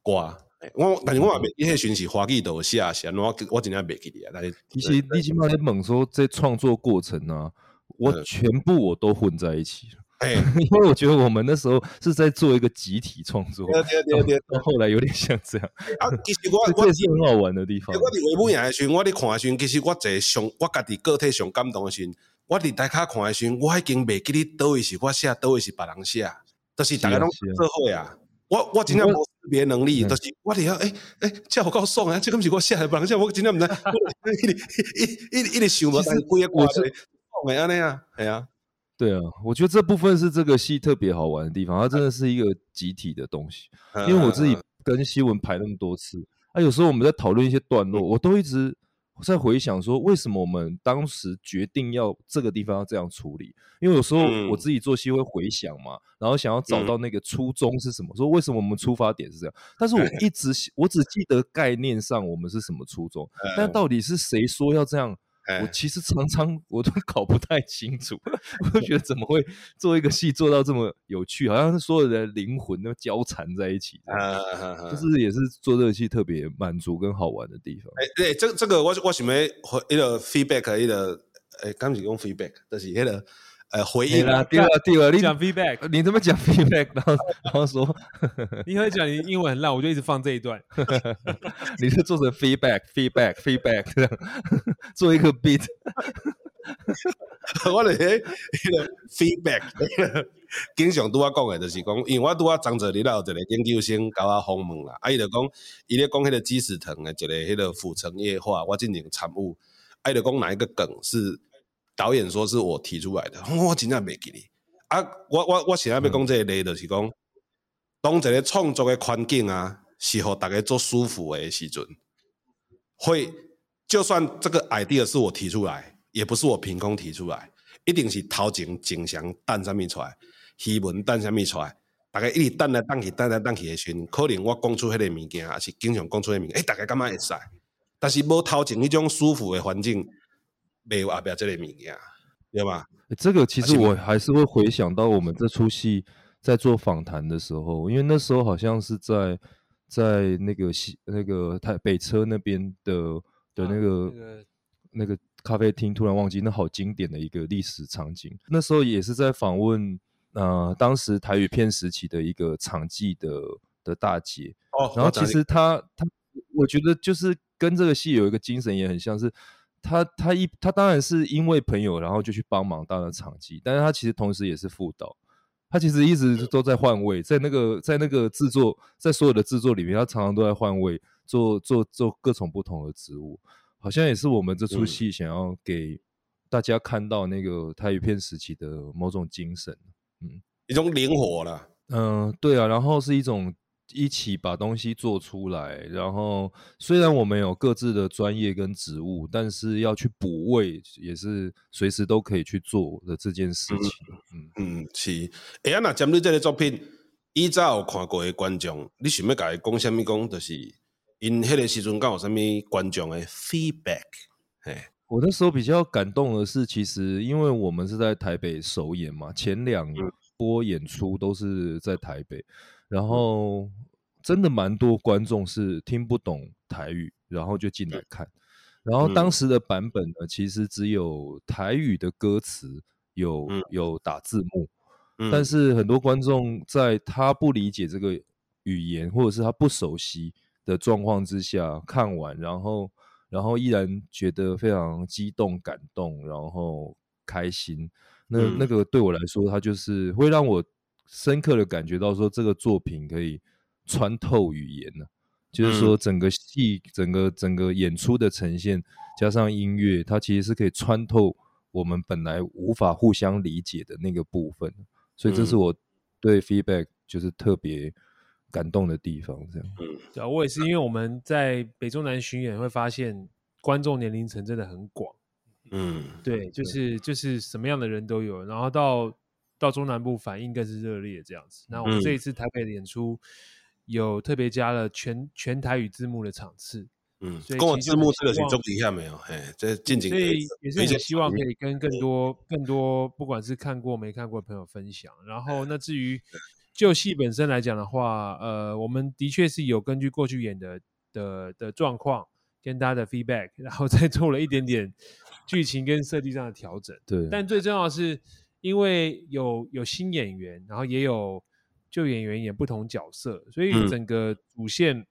歌。我但是我嘛袂，迄阵是华语都写写，我我真正袂记得啊。但是其实你起码在问说这创作过程啊，我全部我都混在一起了。哎，因为我觉得我们那时候是在做一个集体创作，对对对对，到后来有点像这样。啊，其实我我也是很好玩的地方。我伫维母营的时候，我伫看的时候，其实我最上我家己个体上感动的时候，我伫大家看的时候，我已经袂记得倒位是我写，倒位是别人写，就是大家拢做伙啊。我我真正无识别能力，就是我伫遐诶诶，这好够爽啊！这个不是我写的，别人写，我真正毋知。一直一直一直想无，但是规个过程爽的安尼啊，系啊。对啊，我觉得这部分是这个戏特别好玩的地方，它真的是一个集体的东西。因为我自己跟希文排那么多次，啊，有时候我们在讨论一些段落，我都一直在回想说，为什么我们当时决定要这个地方要这样处理？因为有时候我自己做戏会回想嘛，然后想要找到那个初衷是什么，说为什么我们出发点是这样？但是我 一直我只记得概念上我们是什么初衷，但到底是谁说要这样？我其实常常我都 搞不太清楚，我都觉得怎么会做一个戏做到这么有趣，好像是所有的灵魂都交缠在一起，就是也是做这个戏特别满足跟好玩的地方。哎，对，这这个我我想要一个 feedback，一个哎，刚是用 feedback，就是那个。呃，回应啦，对了对了，你讲 feedback，你怎么讲 feedback？然后然后说，你会讲你英文很烂，我就一直放这一段。你是做成 feedback，feedback，feedback 这样，做一个 beat。我咧迄个 feedback，经常拄我讲的，就是讲，因为我拄我张泽你老一个研究生搞我访问啦，啊，伊就讲，伊咧讲迄个鸡屎藤的一个迄个腐成液化，我进行参悟，啊，伊就讲哪一个梗是。导演说是我提出来的，我真正袂记哩。啊，我我我现在要讲这个例，就是讲，当一个创作的环境啊，是互大家做舒服的时阵，会就算这个 idea 是我提出来，也不是我凭空提出来，一定是头前景象等什么出来，戏文等什么出来，大家一直等来等去，等来等去的时阵，可能我讲出迄个物件，还是经常讲出迄个物件，哎、欸，大家感觉会使，但是无头前迄种舒服的环境。没有阿表这类名呀，对吧？这个其实我还是会回想到我们这出戏在做访谈的时候，因为那时候好像是在在那个西那个台北车那边的的那个、啊那个、那个咖啡厅，突然忘记那好经典的一个历史场景。那时候也是在访问呃当时台语片时期的一个场记的的大姐。哦，然后其实他他我觉得就是跟这个戏有一个精神也很像是。他他一他当然是因为朋友，然后就去帮忙当了场记，但是他其实同时也是副导，他其实一直都在换位，在那个在那个制作，在所有的制作里面，他常常都在换位，做做做各种不同的职务，好像也是我们这出戏想要给大家看到那个台语片时期的某种精神，嗯，一种灵活了，嗯，对啊，然后是一种。一起把东西做出来，然后虽然我们有各自的专业跟职务，但是要去补位也是随时都可以去做的这件事情。嗯嗯，是。哎呀，那针对这个作品，以前有看过的观众，你想要甲伊讲什么？讲就是因迄个时阵刚有什么观众的 feedback？嘿，我那时候比较感动的是，其实因为我们是在台北首演嘛，前两波演出都是在台北。然后真的蛮多观众是听不懂台语，然后就进来看。然后当时的版本呢，其实只有台语的歌词有有打字幕，但是很多观众在他不理解这个语言或者是他不熟悉的状况之下看完，然后然后依然觉得非常激动、感动，然后开心。那那个对我来说，它就是会让我。深刻的感觉到说，这个作品可以穿透语言呢、啊，就是说整个戏、整个整个演出的呈现，加上音乐，它其实是可以穿透我们本来无法互相理解的那个部分。所以这是我对 feedback 就是特别感动的地方。这样，对啊，我也是，因为我们在北中南巡演会发现，观众年龄层真的很广。嗯，对，就是就是什么样的人都有，然后到。到中南部反应更是热烈，这样子。那我们这一次台北的演出有特别加了全全台语字幕的场次，嗯，跟我字幕这个是重点没有，嘿，这近景，所以也是很希望可以跟更多更多不管是看过没看过的朋友分享。然后那至于就戏本身来讲的话，呃，我们的确是有根据过去演的的的状况跟大家的 feedback，然后再做了一点点剧情跟设计上的调整。对，但最重要的是因为有有新演员，然后也有旧演员演不同角色，所以整个主线。嗯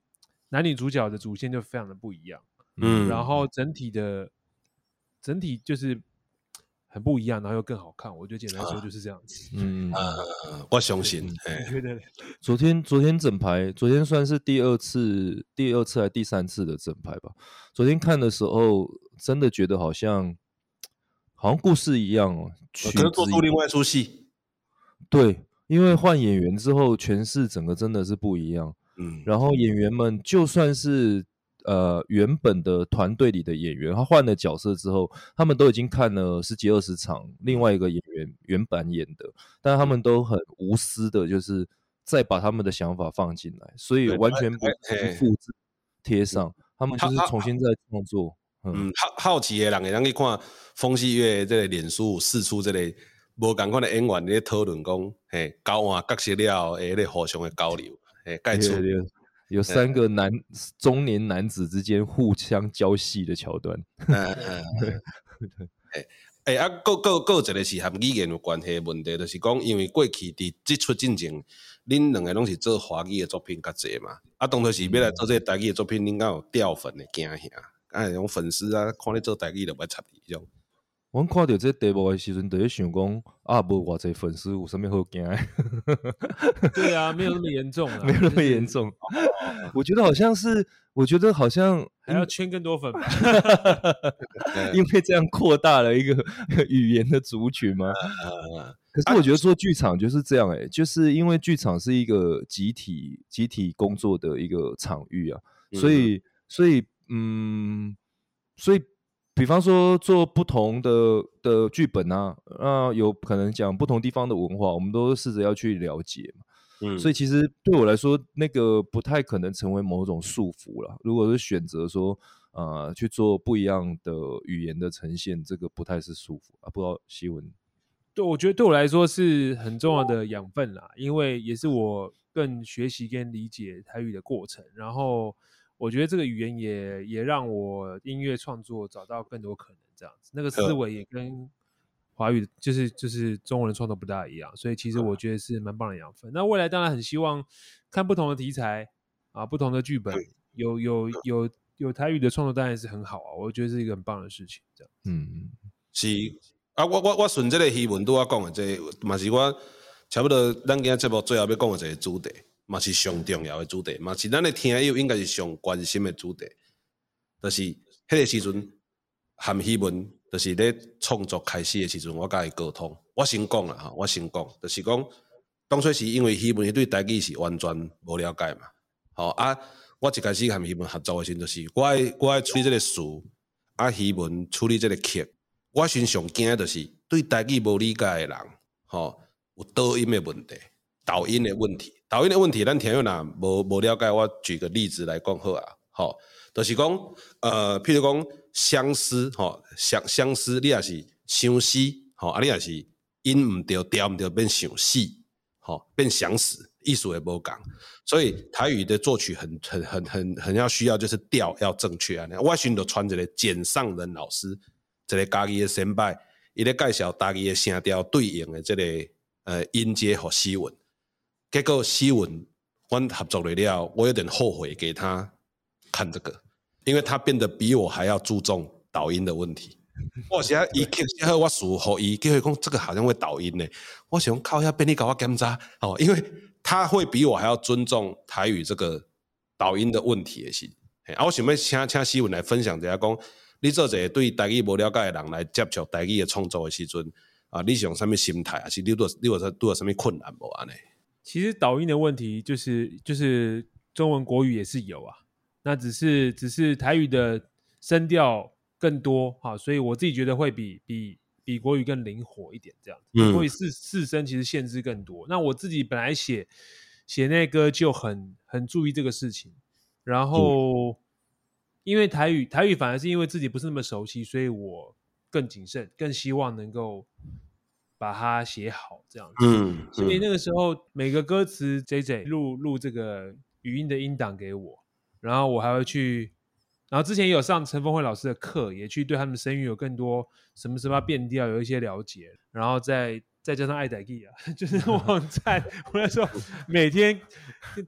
男女主角的主线就非常的不一样，嗯，然后整体的整体就是很不一样，然后又更好看。我觉得简单说就是这样子，嗯啊，我相信。你觉得？昨天昨天整排，昨天算是第二次，第二次还第三次的整排吧？昨天看的时候，真的觉得好像好像故事一样哦，可能做出另外一出戏。对，因为换演员之后，诠释整个真的是不一样。嗯，然后演员们就算是呃原本的团队里的演员，他换了角色之后，他们都已经看了十几二十场另外一个演员原版演的，但他们都很无私的，就是再把他们的想法放进来，所以完全不不复制贴上，他们就是重新再创作。嗯，好好奇的人，会通去看风戏月即个脸书释出即个无共款的演员咧讨论讲，嘿，交换角色了，诶，咧互相的交流。诶，盖出有有三个男中年男子之间互相交戏的桥段。嗯嗯，哎哎啊，各各各一个是含语言有关系的问题，就是讲，因为过去伫即出进前，恁两个拢是做华语的作品较济嘛，啊，当初是要来做这个台语的作品，恁敢有掉粉的惊吓？啊，种粉丝啊，看你做台语就不插你。我看到这题目的时阵，就在想讲啊，无偌济粉丝有啥物好惊？对啊，没有那么严重，没有那么严重。我觉得好像是，我觉得好像还要圈更多粉吧，因为这样扩大了一个 语言的族群嘛。可是我觉得做剧场就是这样，哎，就是因为剧场是一个集体集体工作的一个场域啊，所以所以嗯，所以。比方说做不同的的剧本啊，啊，有可能讲不同地方的文化，我们都试着要去了解嘛。嗯，所以其实对我来说，那个不太可能成为某种束缚了。如果是选择说，呃，去做不一样的语言的呈现，这个不太是束缚啊。不知道希文？对，我觉得对我来说是很重要的养分啦，因为也是我更学习跟理解台语的过程，然后。我觉得这个语言也也让我音乐创作找到更多可能，这样子，那个思维也跟华语就是就是中文的创作不大一样，所以其实我觉得是蛮棒的养分。那未来当然很希望看不同的题材啊，不同的剧本，有有有有台语的创作当然是很好啊，我觉得是一个很棒的事情。这样，嗯，是啊，我我我顺这个戏文都要讲的，这嘛是我差不多咱今天节目最后要讲的一个主题。嘛是上重要的主题，嘛是咱的听友应该是上关心的主题，就是迄个时阵韩希文，就是咧创作开始的时阵，我甲伊沟通，我先讲啦哈，我先讲，就是讲当初是因为希文伊对台语是完全无了解嘛，好啊，我一开始和希文合作的时阵，就是我爱我爱处理这个事，啊希文处理这个曲，我先上惊就是对台语无理解的人，吼有抖音的问题，导音的问题。导音的问题，咱听友若无无了解，我举个例子来讲好啊，吼，就是讲，呃，譬如讲相思，吼，相相思，你也是相思，吼，啊，你也是音毋对，调毋对，变想死，吼，变想死，意思也无共，所以台语的作曲很很很很很要需要，就是调要正确啊。我寻到传一个简上人老师，一个家己的先辈，伊咧介绍家己的声调对应的这个呃音阶和西文。结果希文，我合作了了，我有点后悔给他看这个，因为他变得比我还要注重导音的问题。我现在一听之后，我属后一，就会讲这个好像会导音呢。我想靠一下便利搞我检查哦，因为他会比我还要尊重台语这个导音的问题也是。啊，我想要请请希文来分享一下，讲你做这个对台语无了解的人来接触台语的创作的时阵啊，你是用什么心态啊？是你有你有说都有什么困难无安呢？其实导音的问题就是就是中文国语也是有啊，那只是只是台语的声调更多哈，所以我自己觉得会比比比国语更灵活一点这样子。嗯，国语四四声其实限制更多。那我自己本来写写那歌就很很注意这个事情，然后因为台语，台语反而是因为自己不是那么熟悉，所以我更谨慎，更希望能够把它写好这样子。嗯，嗯，所以那个时候每个歌词 JJ 录录这个语音的音档给我，然后我还会去，然后之前也有上陈峰辉老师的课，也去对他们声音有更多什么什么变调有一些了解，然后再再加上爱台语啊，就是网站，我那时候每天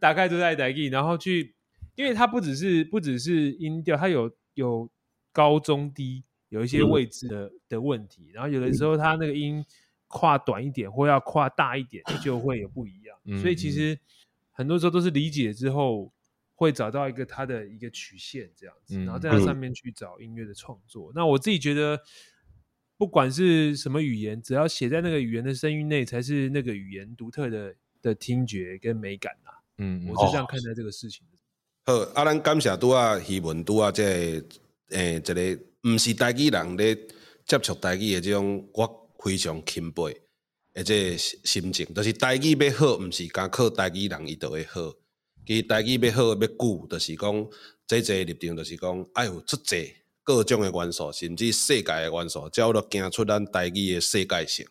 打开都是爱台语，然后去。因为它不只是不只是音调，它有有高中低，有一些位置的、嗯、的问题，然后有的时候它那个音跨短一点或要跨大一点，就会有不一样。嗯、所以其实很多时候都是理解之后，会找到一个它的一个曲线这样子，然后在它上面去找音乐的创作。嗯、那我自己觉得，不管是什么语言，只要写在那个语言的声韵内，才是那个语言独特的的听觉跟美感啊。嗯，我是这样看待这个事情的。好，啊，咱感谢拄啊，希文拄啊，这个，诶、欸，一个毋是台语人咧接触台语的这种，我非常钦佩，诶，这个心情，就是台语要好，毋是讲靠台语人伊就会好，其实台语要好要久，就是讲这这立场，就是讲爱有出侪各种的元素，甚至世界的元素，才有得行出咱台语的世界性，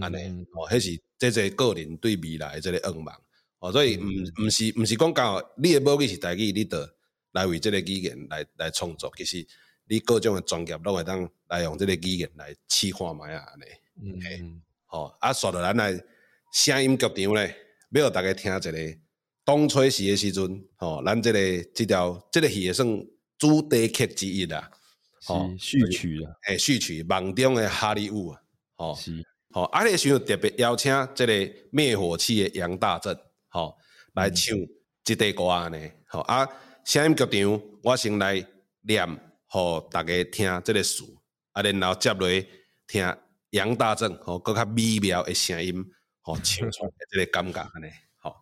安尼、嗯，哦，迄是这这个人对未来的这个愿望。哦，所以毋毋是毋是讲讲，你诶母语是台语，你得来为即个语言来来创作。其实你各种诶专业拢会当来用即个语言来试看觅啊，安尼。嗯，嗯，好、哦，啊，说到咱来声音剧场咧，要互大家听一个当吹时诶时阵，吼、哦，咱即、这个即条即个戏也算主题曲之一啦，哦，序曲啦，诶，序曲梦中诶哈利雾啊，吼，是，吼，啊，迄个时阵特别邀请即个灭火器诶杨大正。吼、哦，来唱即块歌呢？吼、哦、啊！声音剧场，我先来念，互大家听即个词，啊，然后接落听杨大正吼，更、哦、较美妙诶声音，吼、哦，唱出来即个感觉安尼。吼、哦，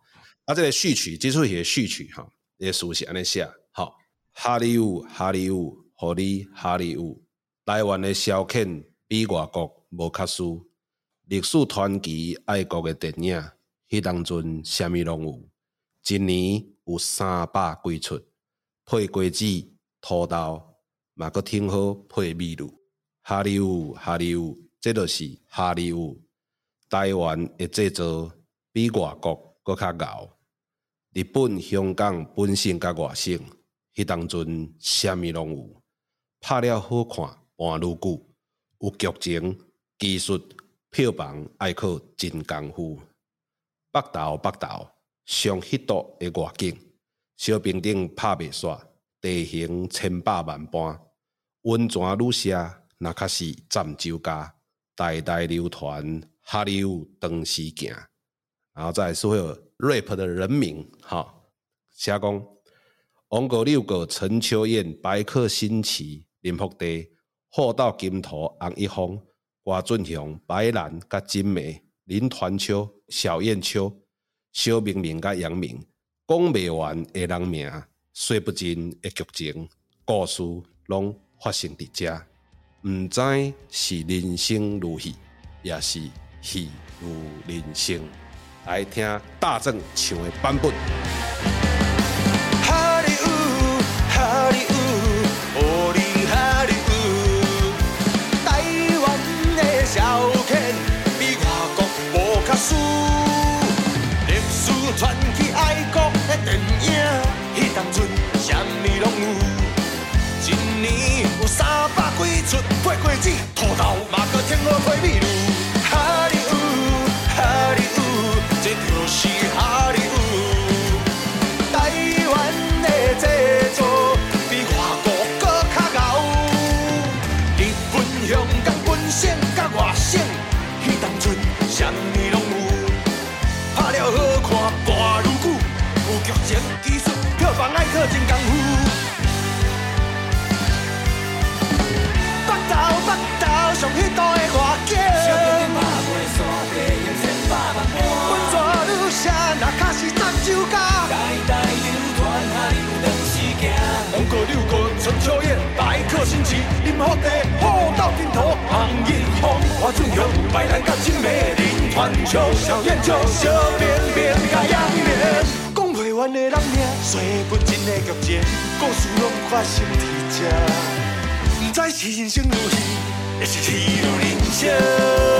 啊，即个序曲，即出是序曲，吼、哦，个词是安尼写，吼、哦，哈利雾，哈利雾，互你哈利雾，台湾诶消遣比外国无较输，历史传奇爱国诶电影。迄当阵，啥物拢有，一年有三百几出，配瓜子、土豆，嘛阁挺好配米露。哈利雾，哈利雾，这就是哈利雾。台湾的制作比外国阁较牛。日本、香港本身甲外省，迄当阵啥物拢有，拍了好看，换愈久，有剧情、技术、票房，爱靠真功夫。北投北投上迄度的外景，小平顶拍袂煞，地形千百万般，温泉旅社那可是漳州家，代代流传哈利雾当时行，然后再所有 rap 的人名，哈，写讲王国六个陈秋燕、白客新奇、林福地、货到金图、洪一峰、郭俊雄、白兰、甲金梅。林团秋、小燕秋、小明明、甲杨明，讲未完的人名，说不尽的剧情，故事拢发生伫遮，毋知是人生如戏，也是戏如人生。来听大正唱的版本。鬼计，偷刀马革天罗会，秘。中有白兰鸽金美林川秋小燕笑小扁扁加羊，讲不完的人名，说不尽的局情，故事拢发生伫这，不知是人生如戏，还是戏如人生。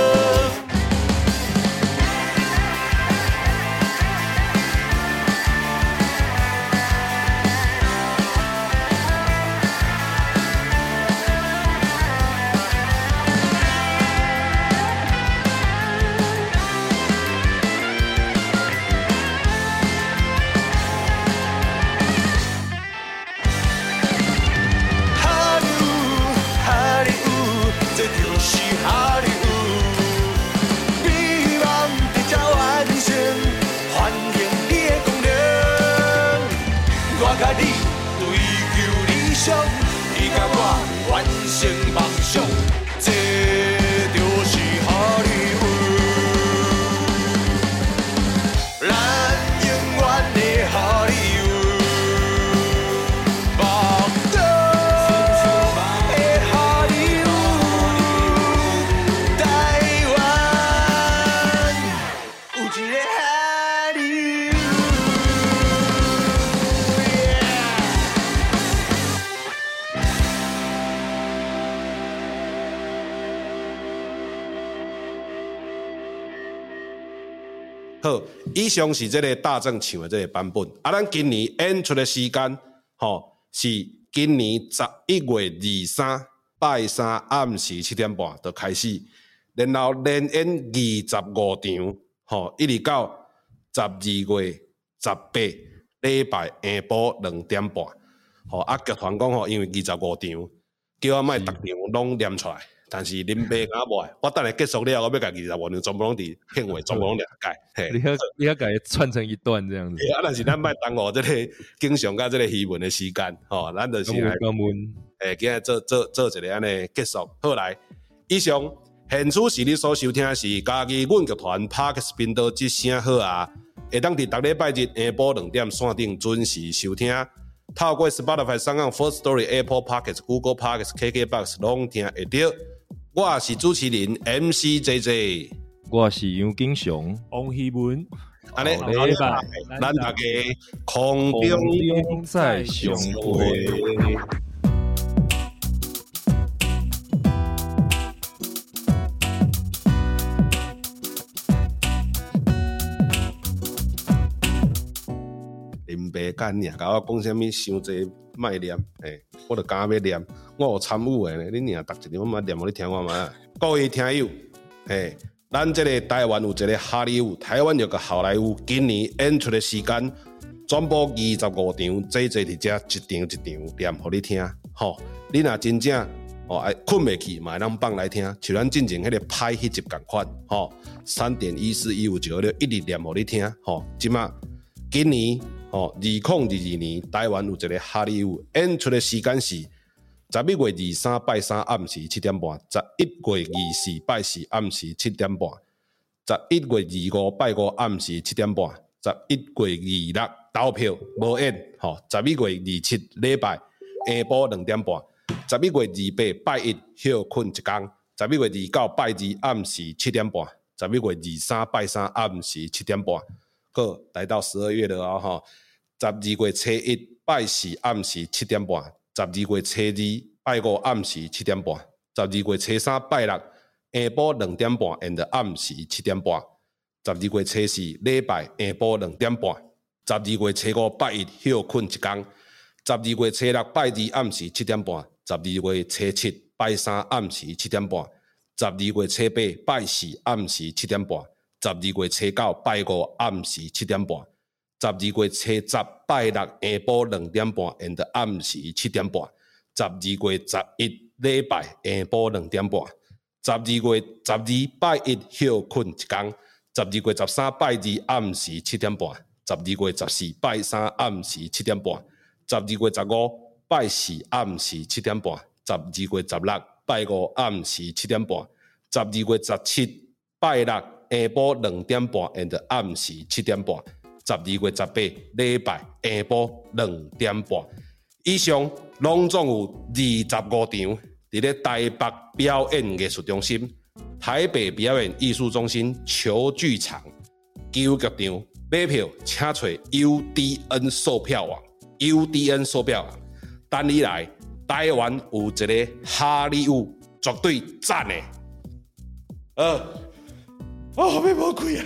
以上是这个大正唱的这个版本。啊，咱今年演出的时间，吼是今年十一月二三拜三暗时七点半就开始，然后连演二十五场，吼一直到十二月十八礼拜下晡两点半。吼啊，剧团讲吼，因为二十五场，叫我卖逐场拢念出来。但是林北阿无，我等下结束了，我要家己二十五年全部拢伫片尾，全部拢两改。你要你要改串成一段这样子。啊，但是咱卖耽误这个经常甲这个戏文的时间，吼、哦，咱就是来，诶、欸，今日做做做一个安尼结束。好来，以上现处是你所收听的是家己阮剧团 Podcast 频道之声好啊，会当伫逐礼拜日下晡两点线顶准时收听。透过 Spotify、SoundOn、First Story、Apple Podcast、Google Podcast、KKBox 拢听会到。我是主持人 MCJJ，我是杨景雄，王希文，安尼，咱大家空中再相会。林白干你啊，甲我讲啥物？伤济卖念，诶，我着敢要念。我有参与的呢，你俩读一点，我嘛念，互你听我嘛。各位听友，嘿，咱这个台湾有一个哈利乌，台湾有个好莱坞，今年演出的时间，全部二十五场，这这伫遮一场一场念，互你听。吼，你若真正哦爱困未去，嘛能放来听，像咱进前迄个拍迄集共款，吼，三点一四一五九六一直念互你听，吼，即嘛今年哦二零二二年，台湾有一个哈利乌，演出的时间是。十一月二三拜三暗时七点半，十一月二四拜四暗时七点半，十一月二五拜五暗时七点半，十一月二六投票无演，吼！十一月二七礼拜下晡两点半，十一月二八拜一休困一天，十一月二九拜二暗时七点半，十一月二三拜三暗时七点半，来到十二月了啊！吼，十二月初一拜四暗时七点半。十二月初二拜五暗时七点半，十二月初三拜六下晡两点半，and 暗时七点半。十二月初四礼拜下晡两点半，十二月初五拜一休困一天。十二月初六拜二暗时七点半，十二月初七拜三暗时七点半，十二月初八拜四暗时七点半，十二月初九拜五暗时七点半。十二月初十拜六下晡两点半，and 暗时七点半。十二月十一礼拜下晡两点半。十二月十二拜一休困一天。十二月十三拜二暗时七点半。十二月十四拜三暗时七点半。十二月十五拜四暗时七点半。十二月十六拜五暗时七点半。十二月十七拜六下晡两点半，and 暗时七点半。十二月十八礼拜下晡两点半，以上拢总有二十五场，伫咧台北表演艺术中心、台北表演艺术中心球剧场、旧剧场、买票请找 UDN 售票网，UDN 售票网，等你来，台湾有一个哈利屋，绝对赞的。呃，啊，后面无开啊。